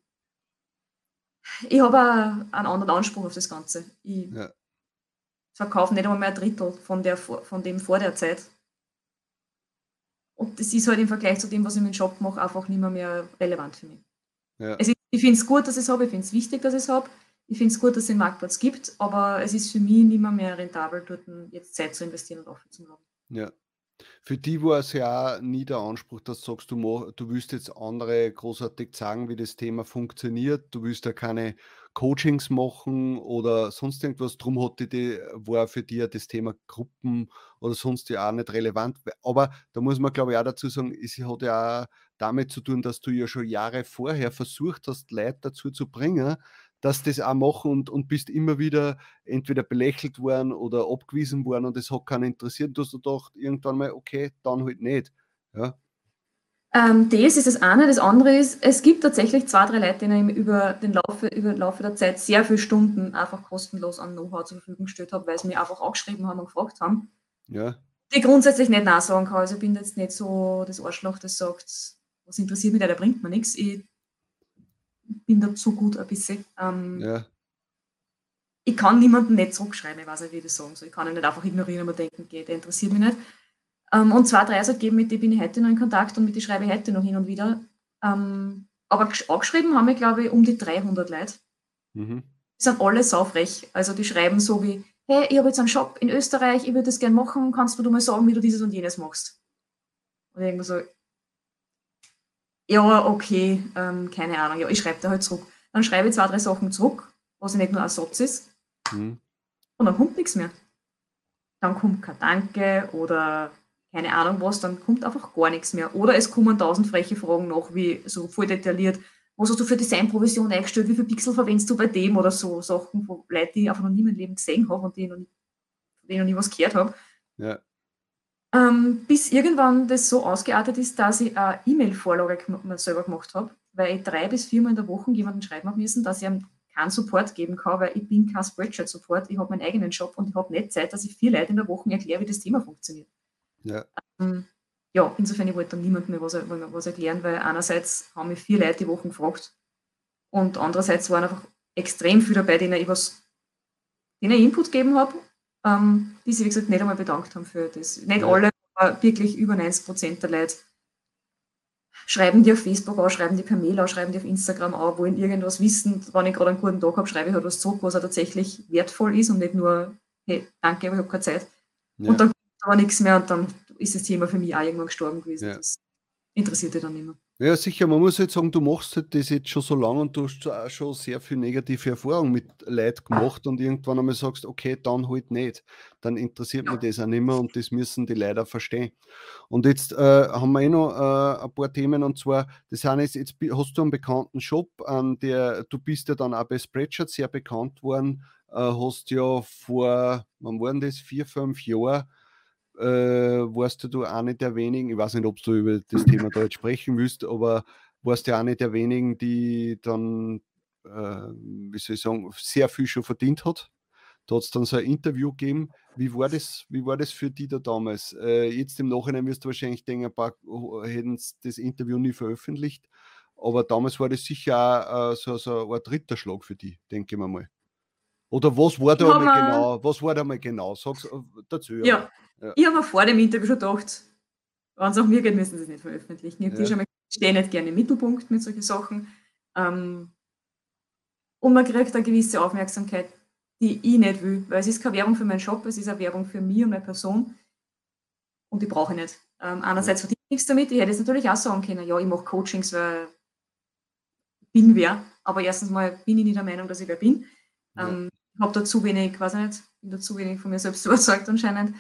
ich habe einen anderen Anspruch auf das Ganze. Ich ja. verkaufe nicht einmal mehr ein Drittel von, der, von dem vor der Zeit. Und das ist halt im Vergleich zu dem, was ich mit dem Shop mache, einfach nicht mehr, mehr relevant für mich. Ja. Ist, ich finde es gut, dass ich es habe, ich finde es wichtig, dass ich es habe. Ich finde es gut, dass es den Marktplatz gibt, aber es ist für mich nicht mehr, mehr rentabel, dort jetzt Zeit zu investieren und offen zu machen. Ja, für die war es ja auch nie der Anspruch, dass du sagst, du, du willst jetzt andere großartig sagen, wie das Thema funktioniert. Du willst ja keine Coachings machen oder sonst irgendwas. Drum hatte die, war für dich das Thema Gruppen oder sonst ja auch nicht relevant. Aber da muss man, glaube ich, auch dazu sagen, es hat ja auch damit zu tun, dass du ja schon Jahre vorher versucht hast, Leute dazu zu bringen, dass das auch machen und, und bist immer wieder entweder belächelt worden oder abgewiesen worden und es hat keinen interessiert. Du hast gedacht, irgendwann mal, okay, dann halt nicht. Ja. Ähm, das ist das eine. Das andere ist, es gibt tatsächlich zwei, drei Leute, die ich über den Laufe, über den Laufe der Zeit sehr viele Stunden einfach kostenlos an Know-how zur Verfügung gestellt habe, weil sie mir einfach angeschrieben haben und gefragt haben. Ja. Die grundsätzlich nicht nachsagen kann. Also ich bin jetzt nicht so das Arschloch, das sagt, was interessiert mich der, der bringt mir nichts. Ich bin da zu gut ein bisschen. Ähm, ja. Ich kann niemanden nicht zurückschreiben, ich weiß nicht, wie ich das sagen soll. Ich kann ihn nicht einfach ignorieren und denken, okay, der interessiert mich nicht. Ähm, und zwei, drei so geben, mit denen bin ich heute noch in Kontakt und mit denen schreibe ich heute noch hin und wieder. Ähm, aber angeschrieben haben wir, glaube ich, um die 300 Leute. Mhm. Die sind alle saufrech. Also die schreiben so wie, hey, ich habe jetzt einen Shop in Österreich, ich würde das gerne machen, kannst du mal sagen, wie du dieses und jenes machst? Und irgendwie so, ja, okay, ähm, keine Ahnung, ja, ich schreibe da halt zurück. Dann schreibe ich zwei, drei Sachen zurück, was nicht nur ein Satz ist. Mhm. Und dann kommt nichts mehr. Dann kommt kein Danke oder keine Ahnung was, dann kommt einfach gar nichts mehr. Oder es kommen tausend freche Fragen noch, wie so voll detailliert, was hast du für Designprovision eingestellt, wie viele Pixel verwendest du bei dem oder so Sachen von Leuten, die ich einfach noch nie in meinem Leben gesehen habe und die noch nie, von denen noch nie was gehört habe. Ja. Ähm, bis irgendwann das so ausgeartet ist, dass ich eine E-Mail-Vorlage selber gemacht habe, weil ich drei bis viermal in der Woche jemanden schreiben habe müssen, dass ich ihm keinen Support geben kann, weil ich bin kein Spreadshirt-Support, ich habe meinen eigenen Job und ich habe nicht Zeit, dass ich vier Leute in der Woche erkläre, wie das Thema funktioniert. Ja. Ähm, ja, insofern, ich wollte dann niemandem mehr was, was erklären, weil einerseits haben mich vier Leute die Woche gefragt und andererseits waren einfach extrem viele dabei, denen ich was, denen ich Input gegeben habe, ähm, die sich, wie gesagt, nicht einmal bedankt haben für das. Nicht ja. alle, aber wirklich über 90 Prozent der Leute schreiben die auf Facebook an, schreiben die per Mail an, schreiben die auf Instagram an, wollen irgendwas wissen. Wenn ich gerade einen guten Tag habe, schreibe ich halt was zurück, was auch tatsächlich wertvoll ist und nicht nur, hey, danke, aber ich habe keine Zeit. Ja. Und dann aber nichts mehr und dann ist das Thema für mich auch irgendwann gestorben gewesen. Ja. Das interessierte dann nicht mehr. Ja, sicher. Man muss jetzt sagen, du machst halt das jetzt schon so lange und du hast auch schon sehr viel negative Erfahrungen mit Leid gemacht und irgendwann einmal sagst, okay, dann halt nicht. Dann interessiert mich das auch nicht mehr und das müssen die Leute verstehen. Und jetzt äh, haben wir eh noch äh, ein paar Themen und zwar, das sind jetzt, jetzt hast du einen bekannten Shop, an der du bist ja dann auch bei Spreadshirt sehr bekannt worden, äh, hast ja vor, wann waren das, vier, fünf Jahren äh, warst du eine der wenigen, ich weiß nicht, ob du über das Thema da jetzt sprechen willst, aber warst du eine der wenigen, die dann, äh, wie soll ich sagen, sehr viel schon verdient hat. Da hat es dann so ein Interview gegeben. Wie war das, wie war das für die da damals? Äh, jetzt im Nachhinein wirst du wahrscheinlich denken, ein paar hätten das Interview nie veröffentlicht. Aber damals war das sicher auch äh, so, so ein dritter Schlag für die, denke ich mir mal. Oder was war da mal genau? Was war da mal genau? Sag's äh, dazu. Ja, ja. Ich habe mir vor dem Interview schon gedacht, wenn es auch mir geht, müssen sie es nicht veröffentlichen. Ich ja. stehe nicht gerne im Mittelpunkt mit solchen Sachen. Ähm, und man kriegt eine gewisse Aufmerksamkeit, die ich nicht will, weil es ist keine Werbung für meinen Shop, es ist eine Werbung für mich und meine Person. Und die brauche ich nicht. Ähm, einerseits verdiene ich nichts damit. Ich hätte es natürlich auch sagen können, ja, ich mache Coachings, weil ich bin wer. Aber erstens mal bin ich nicht der Meinung, dass ich wer bin. Ähm, ich habe da zu wenig, weiß nicht, bin da zu wenig von mir selbst (laughs) überzeugt anscheinend.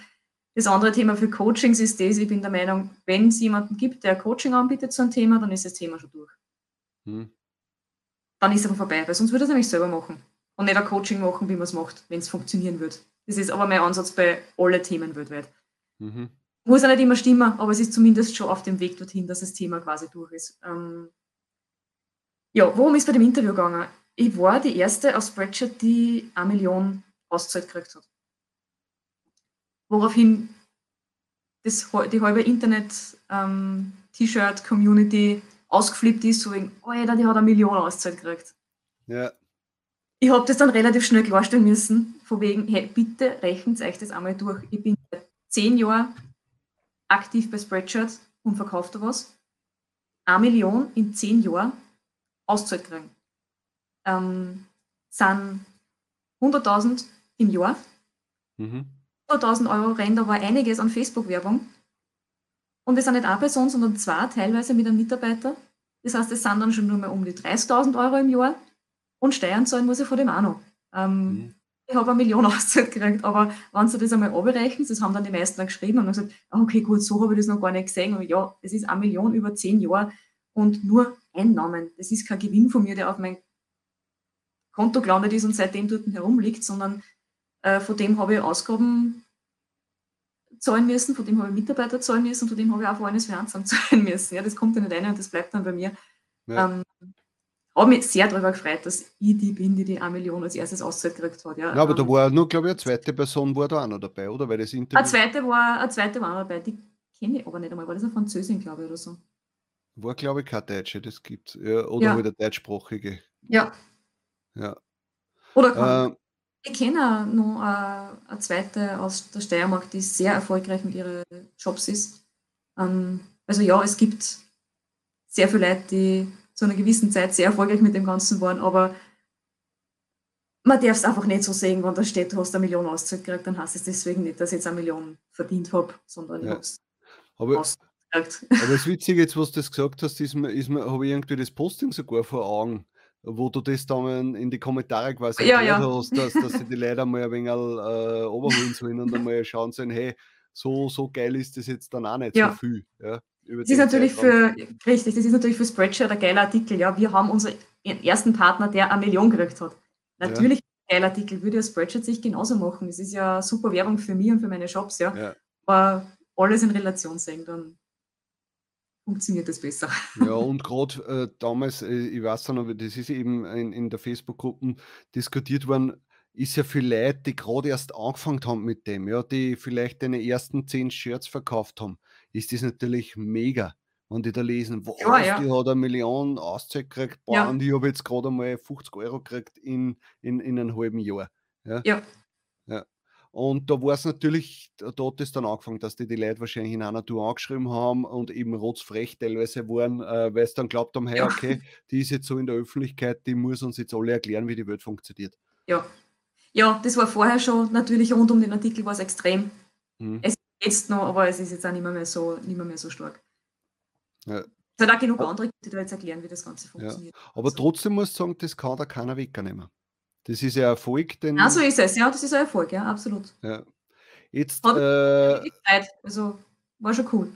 Das andere Thema für Coachings ist das, ich bin der Meinung, wenn es jemanden gibt, der Coaching anbietet zu einem Thema, dann ist das Thema schon durch. Hm. Dann ist es aber vorbei, weil sonst würde er es nämlich selber machen. Und nicht ein Coaching machen, wie man es macht, wenn es funktionieren wird. Das ist aber mein Ansatz bei allen Themen weltweit. Mhm. Muss ja nicht immer stimmen, aber es ist zumindest schon auf dem Weg dorthin, dass das Thema quasi durch ist. Ähm ja, worum ist bei dem Interview gegangen? Ich war die erste aus Spreadshirt, die eine Million Auszeit gekriegt hat woraufhin das, die halbe Internet-T-Shirt-Community ähm, ausgeflippt ist, so wegen, Alter, die hat eine Million Auszeit gekriegt. Ja. Ich habe das dann relativ schnell klarstellen müssen, von wegen, hey, bitte rechnet euch das einmal durch. Ich bin seit zehn Jahren aktiv bei Spreadshirt und verkaufe da was. Eine Million in zehn Jahren Auszeit kriegen. Ähm, sind 100.000 im Jahr. Mhm. 100.000 Euro rennt aber einiges an Facebook-Werbung. Und es sind nicht eine Person, sondern zwei, teilweise mit einem Mitarbeiter. Das heißt, es sind dann schon nur mal um die 30.000 Euro im Jahr. Und Steuern zahlen muss ich vor dem auch noch. Ähm, mhm. Ich habe eine Million (laughs) Auszeit gekriegt, aber wenn Sie das einmal abrechnen, das haben dann die meisten dann geschrieben und haben gesagt, ah, okay, gut, so habe ich das noch gar nicht gesehen. Aber ja, es ist eine Million über zehn Jahre und nur Einnahmen. Das ist kein Gewinn von mir, der auf mein Konto gelandet ist und seitdem dort herumliegt, sondern äh, von dem habe ich Ausgaben zahlen müssen, von dem habe ich Mitarbeiter zahlen müssen, von dem habe ich auch volles Finanzamt (laughs) zahlen müssen. Ja, das kommt ja nicht rein und das bleibt dann bei mir. Ja. Ähm, habe mich sehr darüber gefreut, dass ich die bin, die die 1 Million als erstes Auszeit gekriegt hat. Ja, ja aber ähm, da war nur, glaube ich, eine zweite Person war da auch noch dabei, oder? Weil das Interview... Eine zweite war, eine zweite war dabei, die kenne ich aber nicht einmal. War das eine Französin, glaube ich, oder so? War, glaube ich, kein Deutsche, das gibt ja, Oder ja. halt der deutschsprachige. Ja. Ja. Oder kann. Ähm, ich kenne noch eine, eine zweite aus der Steiermark, die sehr erfolgreich mit ihren Jobs ist. Ähm, also ja, es gibt sehr viele Leute, die zu einer gewissen Zeit sehr erfolgreich mit dem Ganzen waren, aber man darf es einfach nicht so sehen, wenn da steht, du hast eine Million ausgekriegt, dann heißt es deswegen nicht, dass ich jetzt eine Million verdient habe, sondern ja. ich habe es aber, aber das Witzige, jetzt was du das gesagt hast, ist mir, ist mir, habe ich irgendwie das Posting sogar vor Augen, wo du das dann in die Kommentare quasi ja, ja. hast, dass, dass sie die Leute mal ein wenig äh, overholen sollen und einmal schauen sollen, hey, so, so geil ist das jetzt dann auch nicht ja. so viel. Ja, das ist natürlich für, richtig, das ist natürlich für Spreadshirt ein geiler Artikel. Ja, wir haben unseren ersten Partner, der eine Million gekriegt hat. Natürlich ja. ein geiler Artikel, würde ja Spreadshirt sich genauso machen. Es ist ja super Werbung für mich und für meine Shops, ja. ja. Aber alles in Relation sehen, dann funktioniert das besser. (laughs) Ja, und gerade äh, damals, äh, ich weiß noch, das ist eben in, in der Facebook-Gruppe diskutiert worden, ist ja für Leute, die gerade erst angefangen haben mit dem, ja, die vielleicht deine ersten zehn Shirts verkauft haben, ist das natürlich mega. Wenn die da lesen, was, ja, ja. die hat eine Million Auszeit gekriegt, boah, ja. und ich habe jetzt gerade einmal 50 Euro gekriegt in, in, in einem halben Jahr. Ja. ja. Und da war es natürlich, hat es dann angefangen, dass die die Leute wahrscheinlich in einer Tour angeschrieben haben und eben rotzfrech teilweise waren, äh, weil sie dann glaubt haben, hey, ja. okay, die ist jetzt so in der Öffentlichkeit, die muss uns jetzt alle erklären, wie die Welt funktioniert. Ja, ja das war vorher schon, natürlich rund um den Artikel war es extrem. Mhm. Es ist jetzt noch, aber es ist jetzt auch nicht mehr, so, nicht mehr, mehr so stark. Ja. Es hat auch genug andere, die da jetzt erklären, wie das Ganze funktioniert. Ja. Aber trotzdem muss ich sagen, das kann da keiner wegnehmen. Das ist ja Erfolg, den. Ja, so ist es, ja, das ist ein Erfolg, ja, absolut. Ja. Jetzt. Äh, also war schon cool.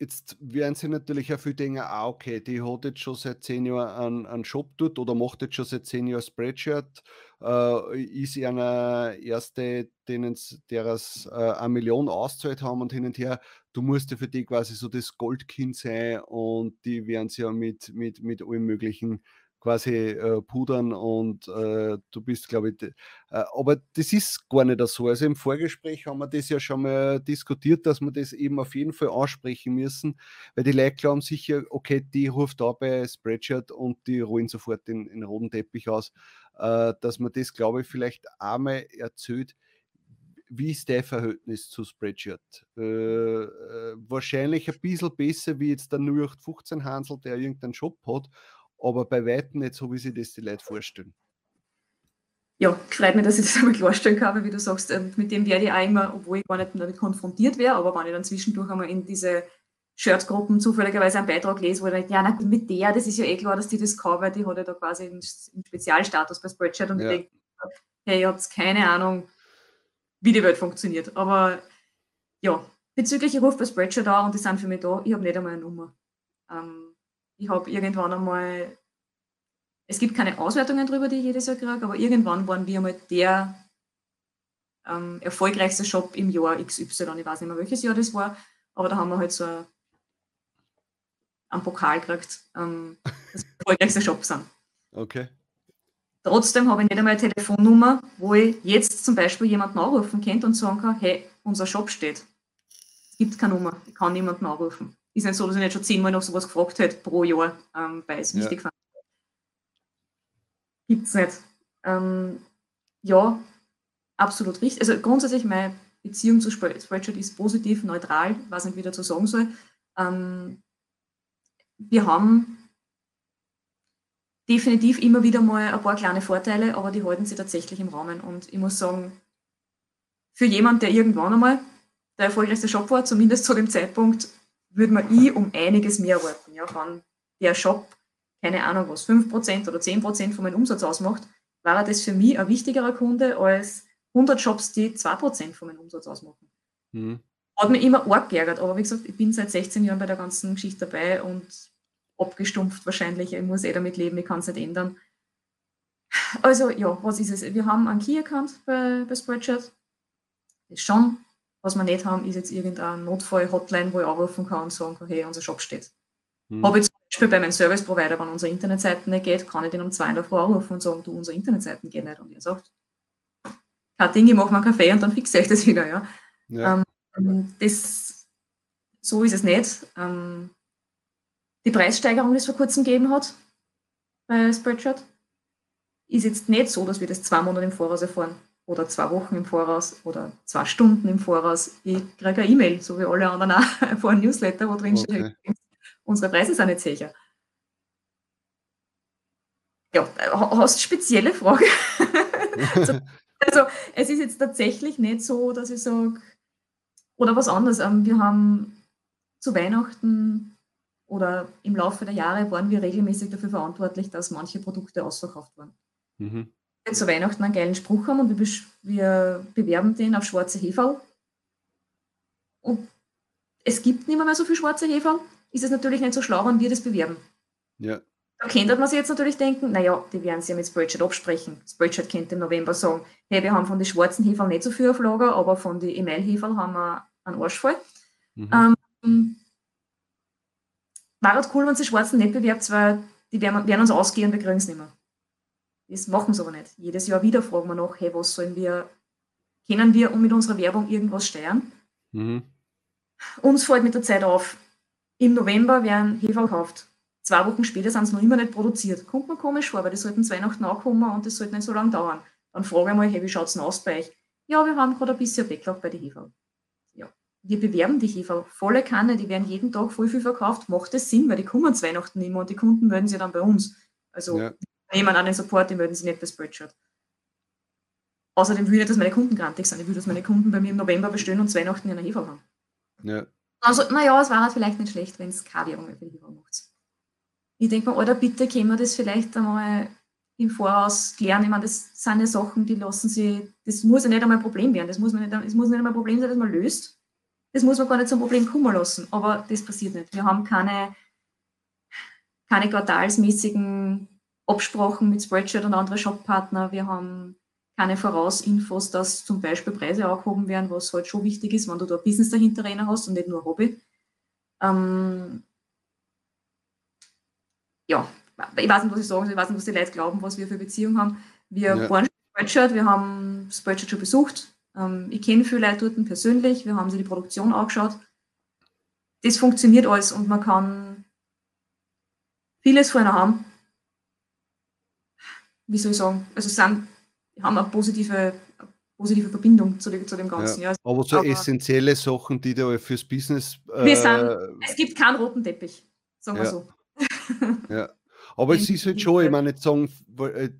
Jetzt werden sie natürlich auch viele denken, ah, okay, die hat jetzt schon seit zehn Jahren einen, einen Shop dort oder macht jetzt schon seit zehn Jahren Spreadshirt, äh, ist einer erste, denen deras äh, eine Million auszahlt haben und hin und her. Du musst ja für die quasi so das Goldkind sein und die werden sie ja mit, mit, mit allen möglichen quasi äh, pudern und äh, du bist, glaube ich, äh, aber das ist gar nicht so. Also im Vorgespräch haben wir das ja schon mal diskutiert, dass wir das eben auf jeden Fall ansprechen müssen, weil die Leute glauben sicher, okay, die ruft da bei Spreadshirt und die rollen sofort den, den roten Teppich aus, äh, dass man das, glaube ich, vielleicht einmal erzählt, wie ist dein Verhältnis zu Spreadshirt? Äh, äh, wahrscheinlich ein bisschen besser wie jetzt der 0815 Hansel, der irgendeinen Shop hat, aber bei weitem nicht so, wie sich das die Leute vorstellen. Ja, freut mich, dass ich das einmal klarstellen kann, wie du sagst, ähm, mit dem werde ich auch immer, obwohl ich gar nicht damit konfrontiert wäre, aber wenn ich dann zwischendurch einmal in diese Shirtgruppen zufälligerweise einen Beitrag lese, wo ich denke, ja, na, mit der, das ist ja eh klar, dass die das kann, weil die hat ja da quasi einen, Spezialstatus bei Spreadshirt und ja. ich denke, hey, ihr habt keine Ahnung, wie die Welt funktioniert. Aber ja, bezüglich, ich rufe bei Spreadshirt da und die sind für mich da, ich habe nicht einmal eine Nummer. Ähm, ich habe irgendwann einmal, es gibt keine Auswertungen darüber, die ich jedes Jahr kriege, aber irgendwann waren wir einmal der ähm, erfolgreichste Shop im Jahr XY. Ich weiß nicht mehr, welches Jahr das war, aber da haben wir halt so einen Pokal gekriegt, ähm, dass wir der erfolgreichste Shop sind. Okay. Trotzdem habe ich nicht einmal eine Telefonnummer, wo ich jetzt zum Beispiel jemanden anrufen könnte und sagen kann, hey, unser Shop steht. Es gibt keine Nummer, ich kann niemanden anrufen ist nicht so, dass ich nicht schon zehnmal noch sowas gefragt hätte pro Jahr, ähm, weil es wichtig ja. fand. Gibt es nicht. Ähm, ja, absolut richtig. Also grundsätzlich meine Beziehung zu Spreadshirt ist positiv, neutral, wie ich dazu sagen soll. Ähm, wir haben definitiv immer wieder mal ein paar kleine Vorteile, aber die halten sich tatsächlich im Rahmen. Und ich muss sagen, für jemanden, der irgendwann einmal der erfolgreichste Shop war, zumindest zu dem Zeitpunkt, würde man ich um einiges mehr erwarten. Ja, wenn der Shop, keine Ahnung was, 5% oder 10% von meinem Umsatz ausmacht, war das für mich ein wichtigerer Kunde als 100 Shops, die 2% von meinem Umsatz ausmachen. Mhm. Hat mich immer arg geärgert, aber wie gesagt, ich bin seit 16 Jahren bei der ganzen Geschichte dabei und abgestumpft wahrscheinlich. Ich muss eh damit leben, ich kann es nicht ändern. Also ja, was ist es? Wir haben einen Key-Account bei, bei Spreadshirt. Das ist schon was wir nicht haben, ist jetzt irgendein Notfall-Hotline, wo ich anrufen kann und sagen kann, hey, unser Shop steht. Hm. Habe ich zum Beispiel bei meinem Service-Provider, wenn unsere Internetseite nicht geht, kann ich den um zwei in der Früh anrufen und sagen, du, unsere Internetseiten gehen nicht. Und er sagt, kein Ding, ich mache mal einen Kaffee und dann fixe ich das wieder. Ja. ja. Ähm, das, so ist es nicht. Ähm, die Preissteigerung, die es vor kurzem gegeben hat bei Spreadshirt, ist jetzt nicht so, dass wir das zwei Monate im Voraus erfahren oder zwei Wochen im Voraus oder zwei Stunden im Voraus. Ich kriege eine E-Mail, so wie alle anderen auch, (laughs) vor einem Newsletter, wo drin steht, okay. unsere Preise sind nicht sicher. Ja, hast du spezielle Frage? (laughs) also, es ist jetzt tatsächlich nicht so, dass ich sage, oder was anderes. Ähm, wir haben zu Weihnachten oder im Laufe der Jahre waren wir regelmäßig dafür verantwortlich, dass manche Produkte ausverkauft waren. Mhm. Wir zu Weihnachten einen geilen Spruch haben und wir, wir bewerben den auf schwarze Hefe. Und es gibt nicht mehr so viel schwarze Hefe. Ist es natürlich nicht so schlau, wenn wir das bewerben. Ja. Da könnte man sich jetzt natürlich denken, naja, die werden sich ja mit Spreadshirt absprechen. Spreadshirt könnte im November sagen, hey, wir haben von den schwarzen Hefeln nicht so viel auf Lager, aber von den E-Mail-Hefeln haben wir einen Arschfall. Mhm. Ähm, war halt cool, wenn sie Schwarzen nicht bewerbt, weil die werden, werden uns ausgehen, wir kriegen es nicht mehr. Das machen sie aber nicht. Jedes Jahr wieder fragen wir nach, hey, was sollen wir, können wir mit unserer Werbung irgendwas steuern? Mhm. Uns fällt mit der Zeit auf, im November werden Hefe gekauft. Zwei Wochen später sind sie noch immer nicht produziert. Kommt mir komisch vor, weil die sollten zwei Weihnachten ankommen und das sollte nicht so lange dauern. Dann frage ich mal, hey, wie schaut es denn aus bei euch? Ja, wir haben gerade ein bisschen Backlog bei den Hefe wir bewerben die Hefe volle Kanne, die werden jeden Tag voll viel verkauft. Macht das Sinn, weil die kommen zu Weihnachten immer und die Kunden melden sich dann bei uns. Also ja. Nehmen an den Support, die melden sich nicht bei Spreadshirt. Außerdem will ich, dass meine Kunden grantig sind. Ich will, dass meine Kunden bei mir im November bestellen und zu Weihnachten in einer Hefe haben. Ja. Also, naja, es war halt vielleicht nicht schlecht, wenn es keine Werbung für die Hefe macht. Ich denke mir, Alter, bitte können wir das vielleicht einmal im Voraus klären. Ich meine, das sind ja Sachen, die lassen sie, das muss ja nicht einmal ein Problem werden. Das muss, nicht, das muss nicht einmal ein Problem sein, das man löst das muss man gar nicht zum Problem kommen lassen. Aber das passiert nicht. Wir haben keine, keine quartalsmäßigen Absprachen mit Spreadshirt und anderen Shoppartner. Wir haben keine Vorausinfos, dass zum Beispiel Preise angehoben werden, was halt schon wichtig ist, wenn du da Business dahinter hast und nicht nur ein Hobby. Ähm ja, ich weiß nicht, was ich sagen soll, ich weiß nicht, was die Leute glauben, was wir für Beziehungen haben. Wir ja. waren Spreadshirt, wir haben Spreadshirt schon besucht, ähm, ich kenne viele Leute dort persönlich, wir haben sie die Produktion angeschaut. Das funktioniert alles und man kann vieles von haben. Wie soll ich sagen? Also sind, haben eine positive, positive Verbindung zu, dem, zu dem Ganzen. Ja. Ja. Aber so Aber essentielle Sachen, die da fürs Business. Äh, wir sind, es gibt keinen roten Teppich, sagen wir so. (laughs) Ja. Aber es ist halt schon, ich meine, jetzt sagen,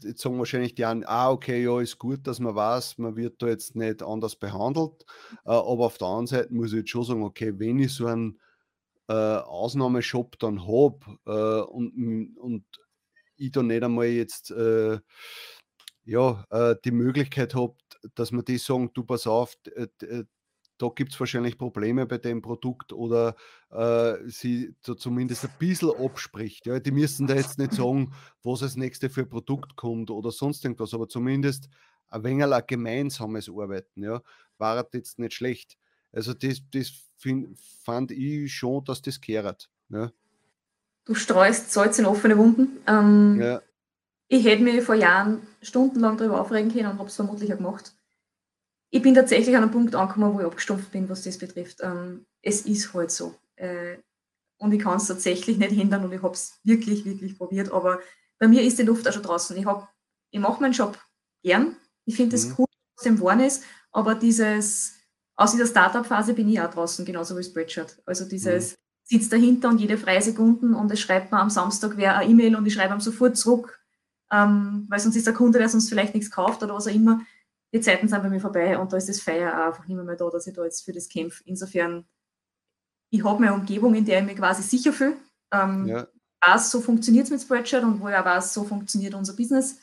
jetzt sagen wahrscheinlich die einen, ah, okay, ja, ist gut, dass man weiß, man wird da jetzt nicht anders behandelt. Äh, aber auf der anderen Seite muss ich jetzt schon sagen, okay, wenn ich so einen äh, Ausnahmeshop dann habe äh, und, und ich da nicht einmal jetzt äh, ja, äh, die Möglichkeit habe, dass man die sagen, du pass auf, da gibt es wahrscheinlich Probleme bei dem Produkt oder äh, sie so zumindest ein bisschen abspricht. Ja? Die müssen da jetzt nicht sagen, was als nächste für Produkt kommt oder sonst irgendwas, aber zumindest ein wenig ein gemeinsames Arbeiten. Ja? War jetzt nicht schlecht. Also das, das find, fand ich schon, dass das kehrt. Ja? Du streust Salz in offene Wunden. Ähm, ja. Ich hätte mich vor Jahren stundenlang darüber aufregen können und habe es vermutlich auch gemacht ich bin tatsächlich an einem Punkt angekommen, wo ich abgestumpft bin, was das betrifft. Ähm, es ist halt so. Äh, und ich kann es tatsächlich nicht hindern und ich habe es wirklich, wirklich probiert. Aber bei mir ist die Luft auch schon draußen. Ich, ich mache meinen Job gern. Ich finde es mhm. cool, was dem geworden ist. Aber dieses, aus dieser Startup-Phase bin ich auch draußen, genauso wie Spreadshirt. Also dieses mhm. Sitzt dahinter und jede freie Sekunden und es schreibt mir am Samstag wer eine E-Mail und ich schreibe ihm sofort zurück, ähm, weil sonst ist der Kunde, der sonst vielleicht nichts kauft oder was auch immer die Zeiten sind bei mir vorbei und da ist das Feier auch einfach nicht mehr da, dass ich da jetzt für das kämpfe. Insofern, ich habe meine Umgebung, in der ich mich quasi sicher fühle. Ähm, ja. weiß, so funktioniert es mit Spreadshirt und wo ich auch weiß, so funktioniert unser Business.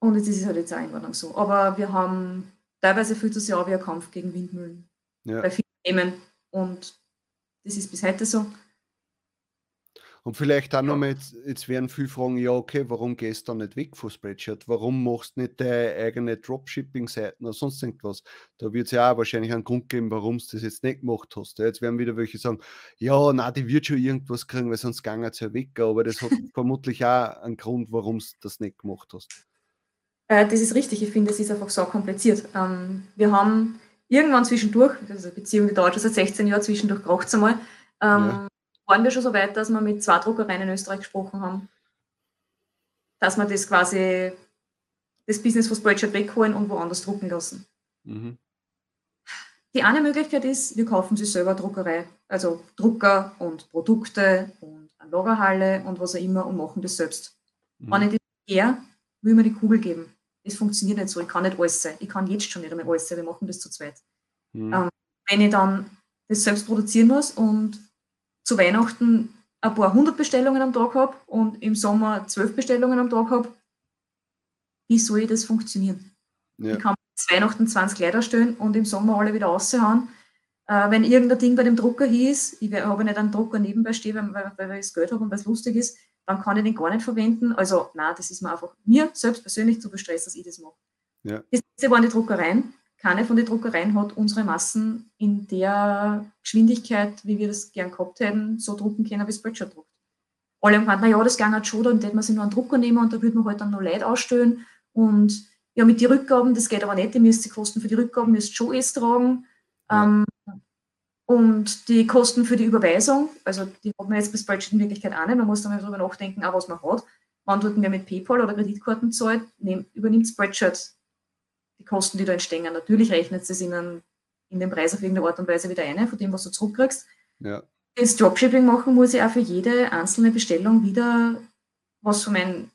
Und jetzt ist es halt jetzt auch in Ordnung so. Aber wir haben teilweise fühlt es sich auch wie ein Kampf gegen Windmühlen ja. bei vielen Themen. Und das ist bis heute so. Und vielleicht auch nochmal, jetzt, jetzt werden viele fragen, ja, okay, warum gehst du dann nicht weg von Spreadshirt? Warum machst du nicht deine eigene Dropshipping-Seiten oder sonst irgendwas? Da wird es ja auch wahrscheinlich einen Grund geben, warum du das jetzt nicht gemacht hast. Jetzt werden wieder welche sagen, ja, na, die wird schon irgendwas kriegen, weil sonst gang es ja weg. Aber das hat (laughs) vermutlich auch einen Grund, warum du das nicht gemacht hast. Äh, das ist richtig. Ich finde, es ist einfach so kompliziert. Ähm, wir haben irgendwann zwischendurch, also Beziehung, die dauert schon seit 16 Jahren, zwischendurch braucht es einmal. Ähm, ja waren wir schon so weit, dass wir mit zwei Druckereien in Österreich gesprochen haben, dass wir das quasi, das Business von Spreadshirt wegholen und woanders drucken lassen. Mhm. Die eine Möglichkeit ist, wir kaufen sie selber Druckerei, also Drucker und Produkte und eine Lagerhalle und was auch immer und machen das selbst. Mhm. Wenn ich das her, will mir die Kugel geben. Das funktioniert nicht so. Ich kann nicht alles sein. Ich kann jetzt schon nicht einmal alles sein. Wir machen das zu zweit. Mhm. Ähm, wenn ich dann das selbst produzieren muss und zu Weihnachten ein paar hundert Bestellungen am Tag habe und im Sommer zwölf Bestellungen am Tag habe, wie soll das funktionieren? Ja. Ich kann zu Weihnachten 20 Kleider stellen und im Sommer alle wieder raushauen. Äh, wenn irgendein Ding bei dem Drucker hieß, ich habe nicht einen Drucker nebenbei stehen, weil, weil, weil ich das Geld habe und weil es lustig ist, dann kann ich den gar nicht verwenden. Also, nein, das ist mir einfach mir selbst persönlich zu bestresst, dass ich das mache. Ja. Das waren die Druckereien keine von den Druckereien hat unsere Massen in der Geschwindigkeit, wie wir das gern gehabt hätten, so drucken können, wie Spreadshirt druckt. Alle haben gemeint, naja, das ging halt schon, dann hätte man sich nur einen Drucker nehmen und da würde man halt dann noch Leute ausstellen. Und ja, mit den Rückgaben, das geht aber nicht, ihr müsst die Kosten für die Rückgaben müsst schon erst tragen. Ja. Ähm, und die Kosten für die Überweisung, also die hat man jetzt bei Spreadsheet in Wirklichkeit auch nicht. Man muss dann darüber nachdenken, auch was man hat. Wann tut man mit PayPal oder Kreditkarten zahlt, übernimmt Spreadshirt die Kosten, die da entstehen. Natürlich rechnet es in, einen, in den Preis auf irgendeine Art und Weise wieder ein, von dem, was du zurückkriegst. Ja. Das Dropshipping machen muss ich auch für jede einzelne Bestellung wieder was von, mein,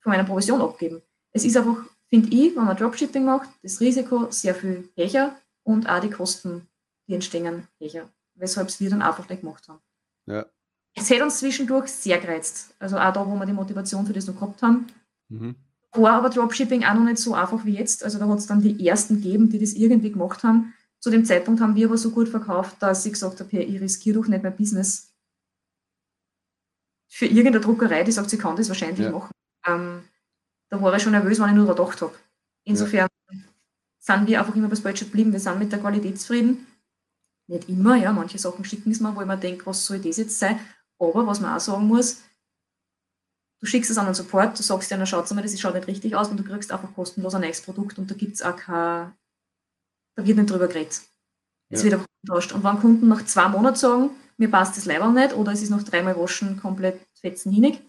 von meiner Provision abgeben. Es ist einfach, finde ich, wenn man Dropshipping macht, das Risiko sehr viel höher und auch die Kosten, die entstehen, höher. Weshalb es wir dann einfach nicht gemacht haben. Ja. Es hat uns zwischendurch sehr gereizt. Also auch da, wo wir die Motivation für das noch gehabt haben. Mhm war aber Dropshipping auch noch nicht so einfach wie jetzt. Also da hat es dann die ersten gegeben, die das irgendwie gemacht haben. Zu dem Zeitpunkt haben wir aber so gut verkauft, dass ich gesagt habe, hey, ich riskiere doch nicht mein Business für irgendeine Druckerei, die sagt, sie kann das wahrscheinlich ja. machen. Ähm, da war ich schon nervös, wenn ich nur gedacht habe. Insofern ja. sind wir einfach immer bei Spreadshirt geblieben. Wir sind mit der Qualität zufrieden. Nicht immer, ja, manche Sachen schicken es mir, wo ich mir denke, was soll das jetzt sein? Aber was man auch sagen muss, Du schickst es an den Support, du sagst dir, schaut mal, das schaut nicht richtig aus und du kriegst einfach kostenlos ein neues Produkt und da gibt es auch kein, da wird nicht drüber geredet. Es ja. wird einfach getauscht. Und wenn Kunden nach zwei Monaten sagen, mir passt das Leibwand nicht oder es ist noch dreimal waschen komplett fetzen hinig,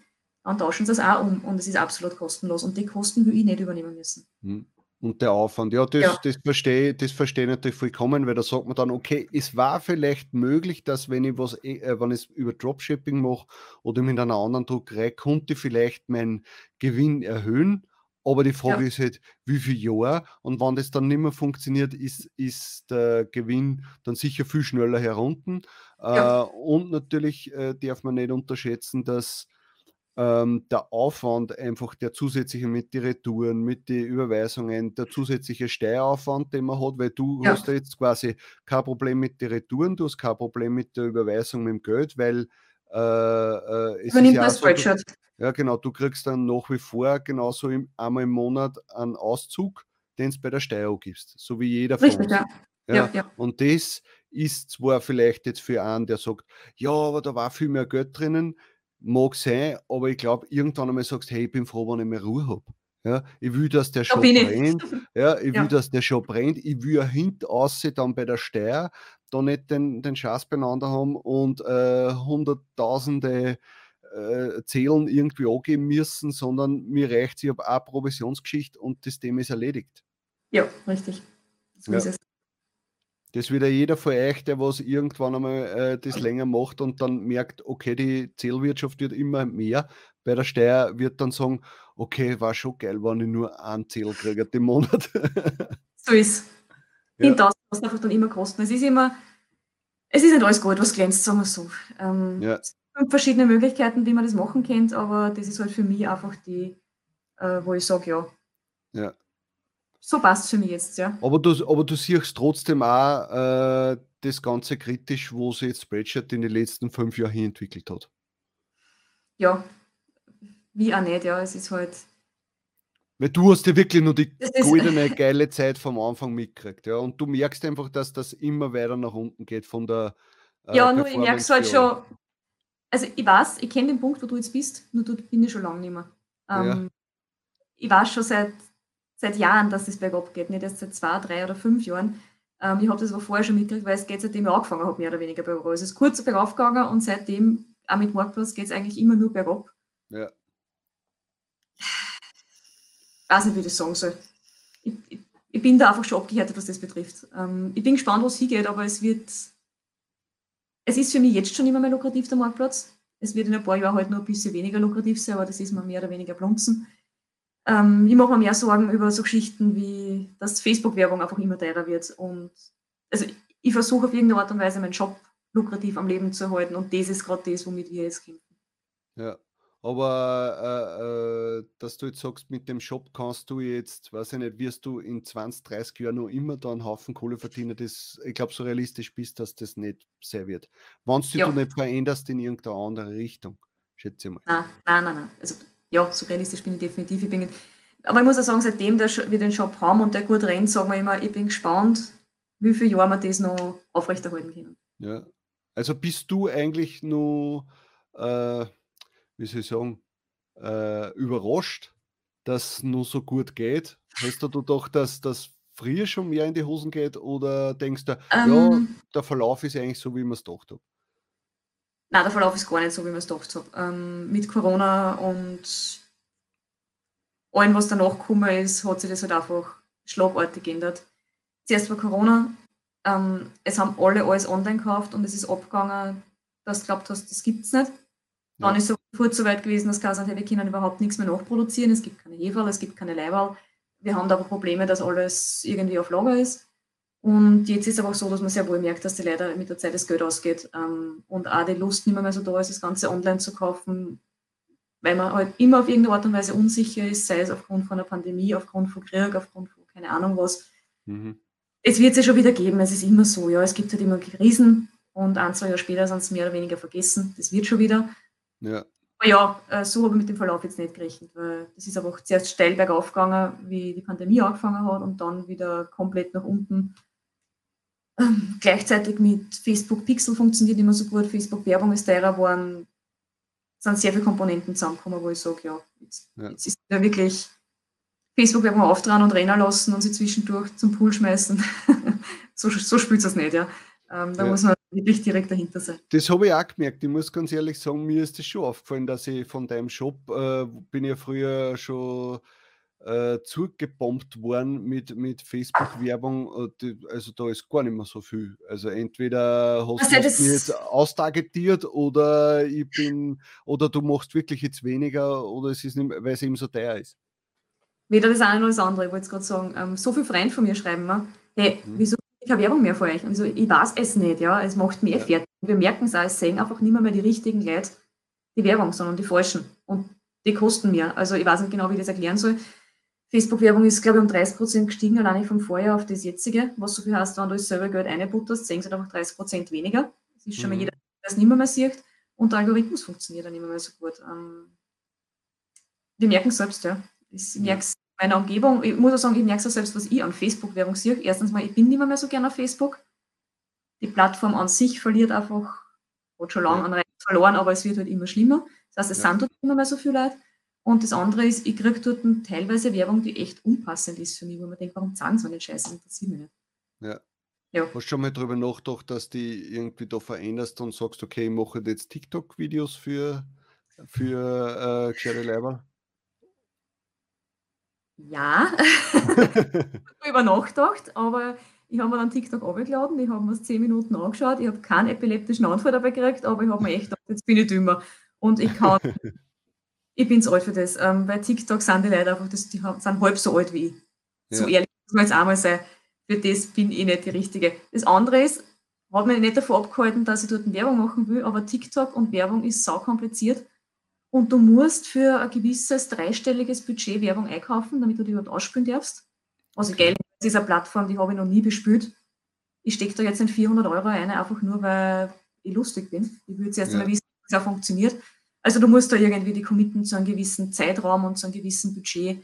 dann tauschen sie es auch um und es ist absolut kostenlos und die Kosten will ich nicht übernehmen müssen. Hm und der Aufwand. Ja, das, ja. das verstehe das verstehe ich natürlich vollkommen, weil da sagt man dann, okay, es war vielleicht möglich, dass wenn ich was, eh, äh, wenn ich es über Dropshipping mache oder mit einer anderen Druckerei, konnte vielleicht meinen Gewinn erhöhen. Aber die Frage ja. ist halt, wie viel Jahre? Und wenn das dann nicht mehr funktioniert, ist, ist der Gewinn dann sicher viel schneller herunter. Ja. Äh, und natürlich äh, darf man nicht unterschätzen, dass ähm, der Aufwand einfach der zusätzliche mit den Retouren, mit den Überweisungen, der zusätzliche Steueraufwand, den man hat, weil du ja. hast ja jetzt quasi kein Problem mit den Retouren, du hast kein Problem mit der Überweisung mit dem Geld, weil äh, äh, es Übernimmt ist ja, so, du, ja genau, du kriegst dann nach wie vor genauso im, einmal im Monat einen Auszug, den es bei der Steuer gibst, so wie jeder von Richtig, uns. Ja. Ja, ja. Und das ist zwar vielleicht jetzt für einen, der sagt, ja, aber da war viel mehr Geld drinnen, Mag sein, aber ich glaube, irgendwann einmal sagst hey, ich bin froh, wenn ich mehr Ruhe habe. Ja, ich will, dass der schon brennt. Ja, ich will, ja. dass der schon brennt. Ich will ja hinten dann bei der Steuer da nicht den, den Schatz beieinander haben und äh, hunderttausende äh, Zählen irgendwie angeben müssen, sondern mir reicht, ich habe eine Provisionsgeschichte und das Thema ist erledigt. Ja, richtig. So ja. ist es. Das wieder jeder von euch, der was irgendwann einmal äh, das länger macht und dann merkt, okay, die Zählwirtschaft wird immer mehr. Bei der Steuer wird dann sagen, okay, war schon geil, wenn ich nur ein Zähl kriege im Monat. (laughs) so ist ja. Hinter das einfach dann immer kosten. Es ist immer, es ist nicht alles gut, was glänzt, sagen wir so. Ähm, ja. Es gibt verschiedene Möglichkeiten, wie man das machen könnte, aber das ist halt für mich einfach die, äh, wo ich sage, ja. Ja so passt für mich jetzt, ja. Aber du, aber du siehst trotzdem auch äh, das Ganze kritisch, wo sich jetzt Spreadshirt in den letzten fünf Jahren hin entwickelt hat. Ja, wie auch nicht, ja. Es ist halt. Weil du hast ja wirklich nur die goldene, geile Zeit vom Anfang mitgekriegt, ja. Und du merkst einfach, dass das immer weiter nach unten geht von der. Äh, ja, nur ich merke es halt schon. Also ich weiß, ich kenne den Punkt, wo du jetzt bist, nur dort bin ich schon lange nicht mehr. Ähm, ja. Ich weiß schon seit seit Jahren, dass es bergab geht, nicht erst seit zwei, drei oder fünf Jahren. Ähm, ich habe das aber vorher schon mitgekriegt, weil es geht seitdem ich angefangen habe, mehr oder weniger bergab. Also es ist kurz bergauf gegangen und seitdem, auch mit Marktplatz, geht es eigentlich immer nur bergab. Ja. Ich weiß nicht, wie ich das sagen soll. Ich, ich, ich bin da einfach schon abgehärtet, was das betrifft. Ähm, ich bin gespannt, wo es hingeht, aber es wird. Es ist für mich jetzt schon immer mehr lukrativ, der Marktplatz. Es wird in ein paar Jahren halt nur ein bisschen weniger lukrativ sein, aber das ist mir mehr oder weniger blunzen. Ähm, ich mache mir mehr Sorgen über so Geschichten wie, dass Facebook-Werbung einfach immer teurer wird. Und also ich versuche auf irgendeine Art und Weise meinen Job lukrativ am Leben zu halten und das ist gerade das, womit wir jetzt kämpfen. Ja. Aber äh, äh, dass du jetzt sagst, mit dem Shop kannst du jetzt, weiß ich nicht, wirst du in 20, 30 Jahren noch immer da einen Haufen Kohle verdienen, das, ich glaube, so realistisch bist, dass das nicht sehr wird. Wenn du Ja. dich nicht veränderst in irgendeine andere Richtung, schätze ich mal. Nein, nein, nein, nein. Also ja, so realistisch bin ich definitiv. Ich bin nicht, aber ich muss auch sagen, seitdem wir den Shop haben und der gut rennt, sagen wir immer, ich bin gespannt, wie viele Jahre wir das noch aufrechterhalten können. Ja. Also bist du eigentlich nur, äh, wie soll ich sagen, äh, überrascht, dass es nur so gut geht? Hast du doch, dass das früher schon mehr in die Hosen geht oder denkst du, ja, Ähm, der Verlauf ist eigentlich so, wie man es gedacht hat? Nein, der Verlauf ist gar nicht so, wie man es gedacht hat. Ähm, mit Corona und allem, was danach gekommen ist, hat sich das halt einfach schlagartig geändert. Zuerst war Corona, ähm, es haben alle alles online gekauft und es ist abgegangen, dass du glaubt hast, das gibt es nicht. Dann Ja. ist es kurz so weit gewesen, dass gesagt hat, wir können überhaupt nichts mehr nachproduzieren, es gibt keine Hefe, es gibt keine Leiberl. Wir haben da aber Probleme, dass alles irgendwie auf Lager ist. Und jetzt ist es aber auch so, dass man sehr wohl merkt, dass die Leute mit der Zeit das Geld ausgeht ähm, und auch die Lust nicht mehr, mehr so da ist, das Ganze online zu kaufen, weil man halt immer auf irgendeine Art und Weise unsicher ist, sei es aufgrund von einer Pandemie, aufgrund von Krieg, aufgrund von keine Ahnung was. Mhm. Es wird es ja schon wieder geben, es ist immer so, ja, es gibt halt immer Krisen und ein, zwei Jahre später sind es mehr oder weniger vergessen, das wird schon wieder. Ja, Aber ja, äh, so habe ich mit dem Verlauf jetzt nicht gerechnet, weil das ist einfach zuerst steil bergauf gegangen, wie die Pandemie angefangen hat und dann wieder komplett nach unten. Ähm, gleichzeitig mit Facebook Pixel funktioniert immer so gut, Facebook Werbung ist teurer geworden, sind sehr viele Komponenten zusammengekommen, wo ich sage, ja, jetzt, Ja. jetzt ist ja wirklich Facebook Werbung auftragen und rennen lassen und sie zwischendurch zum Pool schmeißen. (laughs) so, so spielt es nicht, ja. Ähm, da Ja. muss man wirklich direkt dahinter sein. das habe ich auch gemerkt. Ich muss ganz ehrlich sagen, mir ist das schon aufgefallen, dass ich von deinem Shop, äh, bin ja früher schon äh, zugebombt worden mit, mit Facebook-Werbung. die- Also da ist gar nicht mehr so viel. Also entweder hast Also du mich jetzt austargetiert oder ich bin, oder du machst wirklich jetzt weniger oder es ist nicht, mehr- weil es eben so teuer ist. Weder das eine noch das andere, ich wollte es gerade sagen. Ähm, so viele Freunde von mir schreiben mir, hey, Mhm. wieso ich keine Werbung mehr von euch? Und ich, weiß es nicht, ja, es macht eh Ja. fertig. Wir merken es auch, es sehen einfach nicht mehr, mehr die richtigen Leute die Werbung, sondern die falschen. Und die kosten mir. Also ich weiß nicht genau, wie ich das erklären soll. Facebook-Werbung ist, glaube ich, um 30% gestiegen, alleine vom Vorjahr auf das jetzige, was so viel heißt, wenn du das selber Geld einbutterst, sehen sie halt einfach 30% weniger. Das ist schon mal Mhm. jeder, der das nicht mehr, mehr sieht. Und der Algorithmus funktioniert dann nicht mehr, mehr so gut. Ähm, wir merken es selbst, ja. Ich merke es in meiner Umgebung. Ich muss auch sagen, ich merke es auch selbst, was ich an Facebook-Werbung sehe. Erstens mal, ich bin nicht mehr, mehr so gerne auf Facebook. Die Plattform an sich verliert einfach, hat schon lange an Reiz verloren, aber es wird halt immer schlimmer. Das heißt, es Ja. sind dort immer mehr so viele Leute. Und das andere ist, ich kriege dort teilweise Werbung, die echt unpassend ist für mich, wo man denkt, warum sagen sie so einen Scheiß? Das interessiert mich nicht. Ja. Ja. Hast du schon mal darüber nachgedacht, dass die irgendwie da veränderst und sagst, okay, ich mache jetzt TikTok-Videos für, für äh, gescheite Leiber? Ja, (laughs) drüber nachgedacht, aber ich habe mir dann TikTok abgeladen, ich habe mir es 10 Minuten angeschaut, ich habe keinen epileptischen Anfall dabei gekriegt, aber ich habe mir echt gedacht, jetzt bin ich dümmer. Und ich kann, (laughs) ich bin zu alt für das. Ähm, bei TikTok sind die Leute einfach, das, die sind halb so alt wie ich. So Ja. ehrlich muss man jetzt einmal sein. Für das bin ich nicht die Richtige. Das andere ist, hat mich nicht davor abgehalten, dass ich dort Werbung machen will, aber TikTok und Werbung ist sau kompliziert. Und du musst für ein gewisses dreistelliges Budget Werbung einkaufen, damit du die überhaupt ausspielen darfst. Also Okay. Geld ist dieser Plattform, die habe ich noch nie bespielt. Ich stecke da jetzt in 400 Euro ein, einfach nur, weil ich lustig bin. Ich will jetzt erst Ja. einmal wissen, wie es auch funktioniert. Also du musst da irgendwie die committen zu einem gewissen Zeitraum und zu einem gewissen Budget.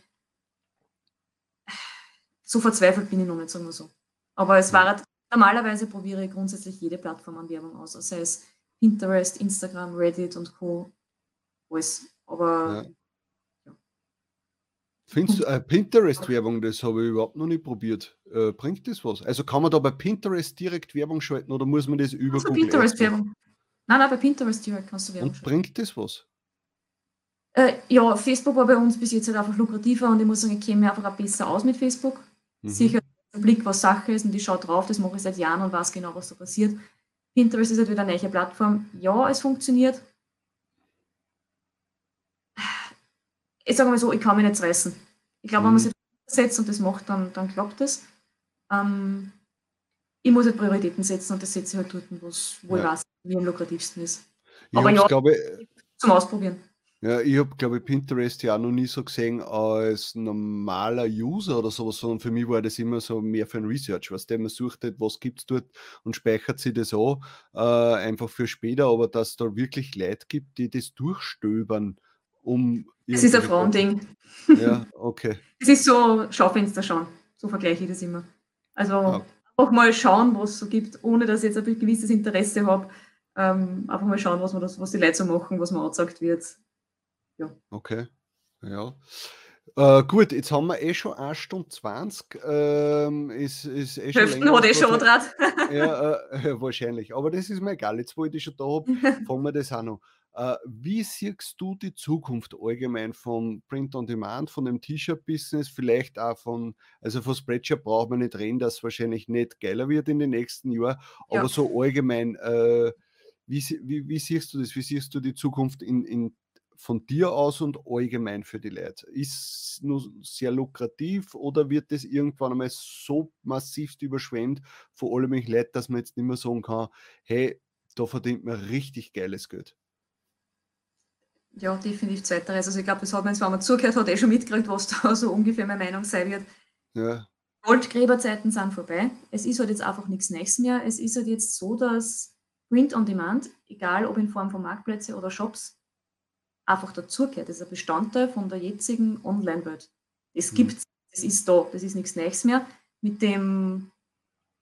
So verzweifelt bin ich noch nicht, sagen wir so. Aber es war halt, normalerweise probiere ich grundsätzlich jede Plattform an Werbung aus, also sei es Pinterest, Instagram, Reddit und Co. Alles. Aber Ja. Findest du äh, Pinterest-Werbung, das habe ich überhaupt noch nicht probiert. Äh, bringt das was? Also kann man da bei Pinterest direkt Werbung schalten oder muss man das über also Google Pinterest-Werbung. Nein, nein, bei Pinterest direkt kannst du Werbung Und bringt das was? Äh, ja, Facebook war bei uns bis jetzt halt einfach lukrativer und ich muss sagen, ich kenne mich einfach auch besser aus mit Facebook. Mhm. Sicher der Blick, was Sache ist und ich schaue drauf, das mache ich seit Jahren und weiß genau, was da passiert. Pinterest ist halt wieder eine neue Plattform. Ja, es funktioniert. Ich sage mal so, ich kann mich nicht reißen. Ich glaube, mhm. wenn man mhm. sich setzt und das macht, dann, dann klappt es. Ähm, ich muss halt Prioritäten setzen und das setze ich halt dort, wo ja. ich weiß, wie am lukrativsten ist. Ich Aber ja, glaube, zum Ausprobieren. Ja, ich habe, glaube ich, Pinterest ja auch noch nie so gesehen als normaler User oder sowas, sondern für mich war das immer so mehr für ein Research, was der man sucht, halt, was gibt es dort und speichert sich das auch, äh, einfach für später, aber dass es da wirklich Leute gibt, die das durchstöbern, um. Es ist ein Frauending. Ja, okay. (laughs) Es ist so Schaufenster schauen, so vergleiche ich das immer. Also ja. Auch mal schauen, was es so gibt, ohne dass ich jetzt ein gewisses Interesse habe. Ähm, einfach mal schauen, was, man das, was die Leute so machen, was man angezeigt wird ja. Okay, ja. Äh, gut, jetzt haben wir eh schon 1 Stunde 20. Ähm, ist, ist eh schon Hälften hat eh schon dran. (laughs) ja, äh, (laughs) wahrscheinlich. Aber das ist mir egal. Jetzt, wo ich dich schon da habe, (laughs) fangen wir das auch noch. Äh, wie siehst du die Zukunft allgemein von Print on Demand, von dem T-Shirt-Business, vielleicht auch von, also von Spreadshirt braucht man nicht reden, dass es wahrscheinlich nicht geiler wird in den nächsten Jahren, aber ja. so allgemein, äh, wie, wie, wie, siehst du das? Wie siehst du die Zukunft in, in von dir aus und allgemein für die Leute? Ist es nur sehr lukrativ oder wird das irgendwann einmal so massiv überschwemmt von allen möglichen Leuten, dass man jetzt nicht mehr sagen kann, hey, da verdient man richtig geiles Geld? Ja, definitiv zweiteres. Also ich glaube, das hat man jetzt, wenn man zugehört hat, eh schon mitgekriegt, was da (laughs) so ungefähr meine Meinung sein wird. Ja. Goldgräberzeiten sind vorbei. Es ist halt jetzt einfach nichts Nächstes mehr. Es ist halt jetzt so, dass Print on Demand, egal ob in Form von Marktplätzen oder Shops, einfach dazugehört. Das ist ein Bestandteil von der jetzigen Online-Welt. Mhm. gibt es, das ist da, das ist nichts Neues mehr. Mit dem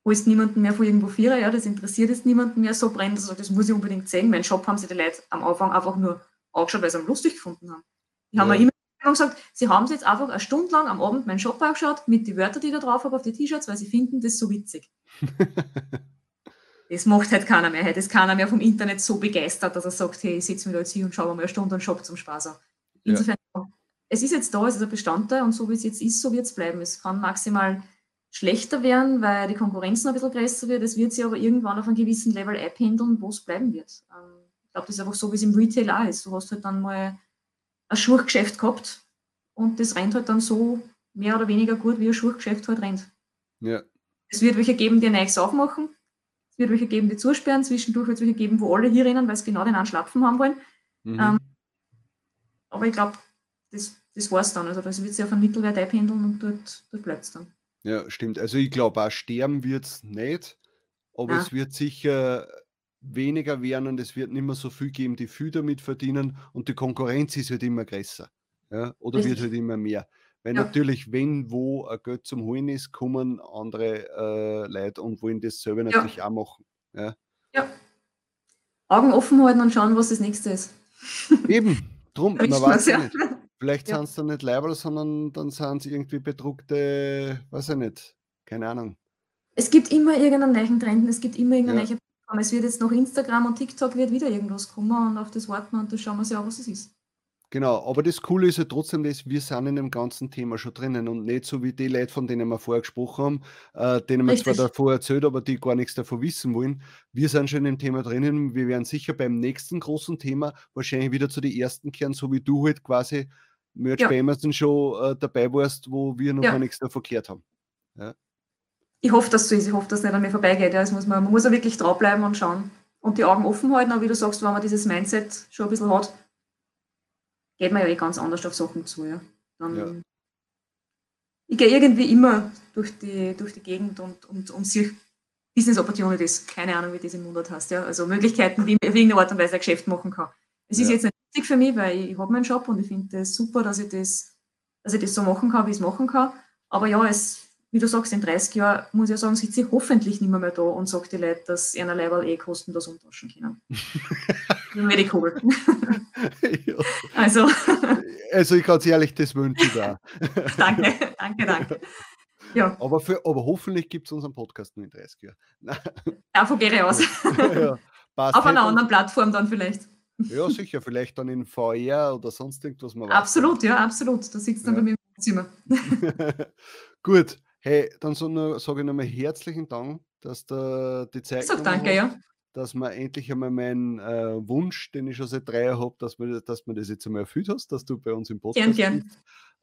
holst niemanden mehr von irgendwo Vierer, ja, das interessiert jetzt niemanden mehr, so brennt das, das muss ich unbedingt sehen. Mein Shop haben sie die Leute am Anfang einfach nur angeschaut, weil sie ihn lustig gefunden haben. Die haben ja. mir immer gesagt, sie haben jetzt einfach eine Stunde lang am Abend meinen Shop angeschaut mit den Wörtern, die ich da drauf habe auf die T-Shirts, weil sie finden das so witzig. (laughs) Das macht halt keiner mehr. Heute ist keiner mehr vom Internet so begeistert, dass er sagt, hey, ich setze mich da jetzt hier und schaue mal eine Stunde und Shop zum Spaß an. Insofern, ja. es ist jetzt da, es ist ein Bestandteil und so wie es jetzt ist, so wird es bleiben. Es kann maximal schlechter werden, weil die Konkurrenz noch ein bisschen größer wird. Es wird sich aber irgendwann auf einem gewissen Level einpendeln, wo es bleiben wird. Ähm, glaube, das ist einfach so, wie es im Retail auch ist. Du hast halt dann mal ein Schuhgeschäft gehabt und das rennt halt dann so mehr oder weniger gut, wie ein Schuhgeschäft halt rennt. Ja. Es wird welche geben, die ein neues aufmachen es wird welche geben, die zusperren, zwischendurch wird es welche geben, wo alle hier rennen, weil sie genau den einen Schlapfen haben wollen. Mhm. Ähm, aber ich glaube, das, das war es dann. Also das wird sich auf einen Mittelwert einpendeln und dort, dort bleibt es dann. Ja, stimmt. Also ich glaube auch sterben wird es nicht, aber ja. es wird sicher weniger werden und es wird nicht mehr so viel geben, die viel damit verdienen und die Konkurrenz ist halt immer größer. Ja? Oder Richtig. wird halt immer mehr. Weil ja. natürlich, wenn wo ein Geld zum Holen ist, kommen andere äh, Leute und wollen das selber natürlich ja. auch machen. Ja. ja. Augen offen halten und schauen, was das nächste ist. (laughs) Eben, drum, man weiß ja nicht. Vielleicht ja. sind es dann nicht Leiberl, sondern dann sind es irgendwie bedruckte, weiß ich nicht, keine Ahnung. Es gibt immer irgendeinen neuen Trend, es gibt immer irgendeine ja. neue Plattform. Es wird jetzt noch Instagram und TikTok wird wieder irgendwas kommen und auf das warten und da schauen wir uns ja, was es ist. Genau, aber das Coole ist ja trotzdem, dass wir sind in dem ganzen Thema schon drinnen und nicht so wie die Leute, von denen wir vorher gesprochen haben, äh, denen wir zwar davor erzählt, aber die gar nichts davon wissen wollen. Wir sind schon im Thema drinnen. Wir werden sicher beim nächsten großen Thema wahrscheinlich wieder zu den ersten kehren, so wie du halt quasi Merch ja. bei Amazon schon äh, dabei warst, wo wir noch ja. gar nichts davon gehört haben. Ja. Ich hoffe, dass so ist. Ich hoffe, dass es nicht an mir vorbeigeht. Ja, muss man, man muss ja wirklich draufbleiben und schauen und die Augen offen halten. Aber wie du sagst, wenn man dieses Mindset schon ein bisschen hat, geht man ja eh ganz anders auf Sachen zu. Ja. Dann, ja. Ich gehe irgendwie immer durch die, durch die Gegend und, und, und sehe Business Opportunities, keine Ahnung, wie das im Monat heißt. Ja. Also Möglichkeiten, wie ich auf irgendeine Art und Weise ein Geschäft machen kann. Es ja. ist jetzt nicht wichtig für mich, weil ich, ich habe meinen Job und ich finde es das super, dass ich das, dass ich das so machen kann, wie ich es machen kann. Aber ja, es, wie du sagst, in 30 Jahren muss ich ja sagen, sitze ich hoffentlich nicht mehr, mehr da und sage die Leute, dass einer Leiberl eh kostenlos umtauschen können. (laughs) Medical. ja. Also. Also ich ganz ehrlich, das wünsche ich da. (laughs) danke, danke, danke. Ja. Aber, für, aber hoffentlich gibt es unseren Podcast nur in 30 Jahren. Davon gehe ich aus. ja, Auf einer anderen Plattform dann vielleicht. Ja, sicher, vielleicht dann in VR oder sonst irgendwas. Man absolut, ja, absolut. Da sitzt dann ja. bei mir im Zimmer. (laughs) Gut, hey, dann so sage ich nochmal herzlichen Dank, dass du die Zeit Sag danke, hast, ja. dass man endlich einmal meinen äh, Wunsch, den ich schon seit drei Jahren habe, dass man, dass man das jetzt einmal erfüllt hast, dass du bei uns im Podcast gern, gern.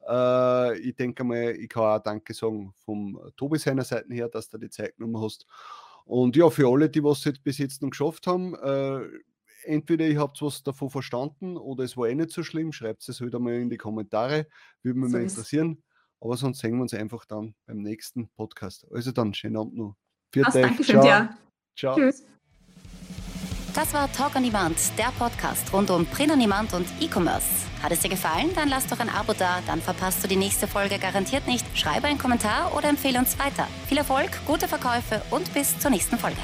Äh, ich denke mal, ich kann auch Danke sagen vom Tobi seiner Seite her, dass du die Zeit genommen hast. Und ja, für alle, die was jetzt bis jetzt noch geschafft haben, äh, entweder ihr habt was davon verstanden oder es war eh nicht so schlimm, schreibt es halt einmal in die Kommentare, würde mich so mal interessieren. Aber sonst sehen wir uns einfach dann beim nächsten Podcast. Also dann, schönen Abend noch. Viert Dankeschön, Ciao. Ja. Ciao. Tschüss. Das war Talk on Demand, der Podcast rund um Print on Demand und E-Commerce. Hat es dir gefallen? Dann lass doch ein Abo da, dann verpasst du die nächste Folge garantiert nicht. Schreibe einen Kommentar oder empfehle uns weiter. Viel Erfolg, gute Verkäufe und bis zur nächsten Folge.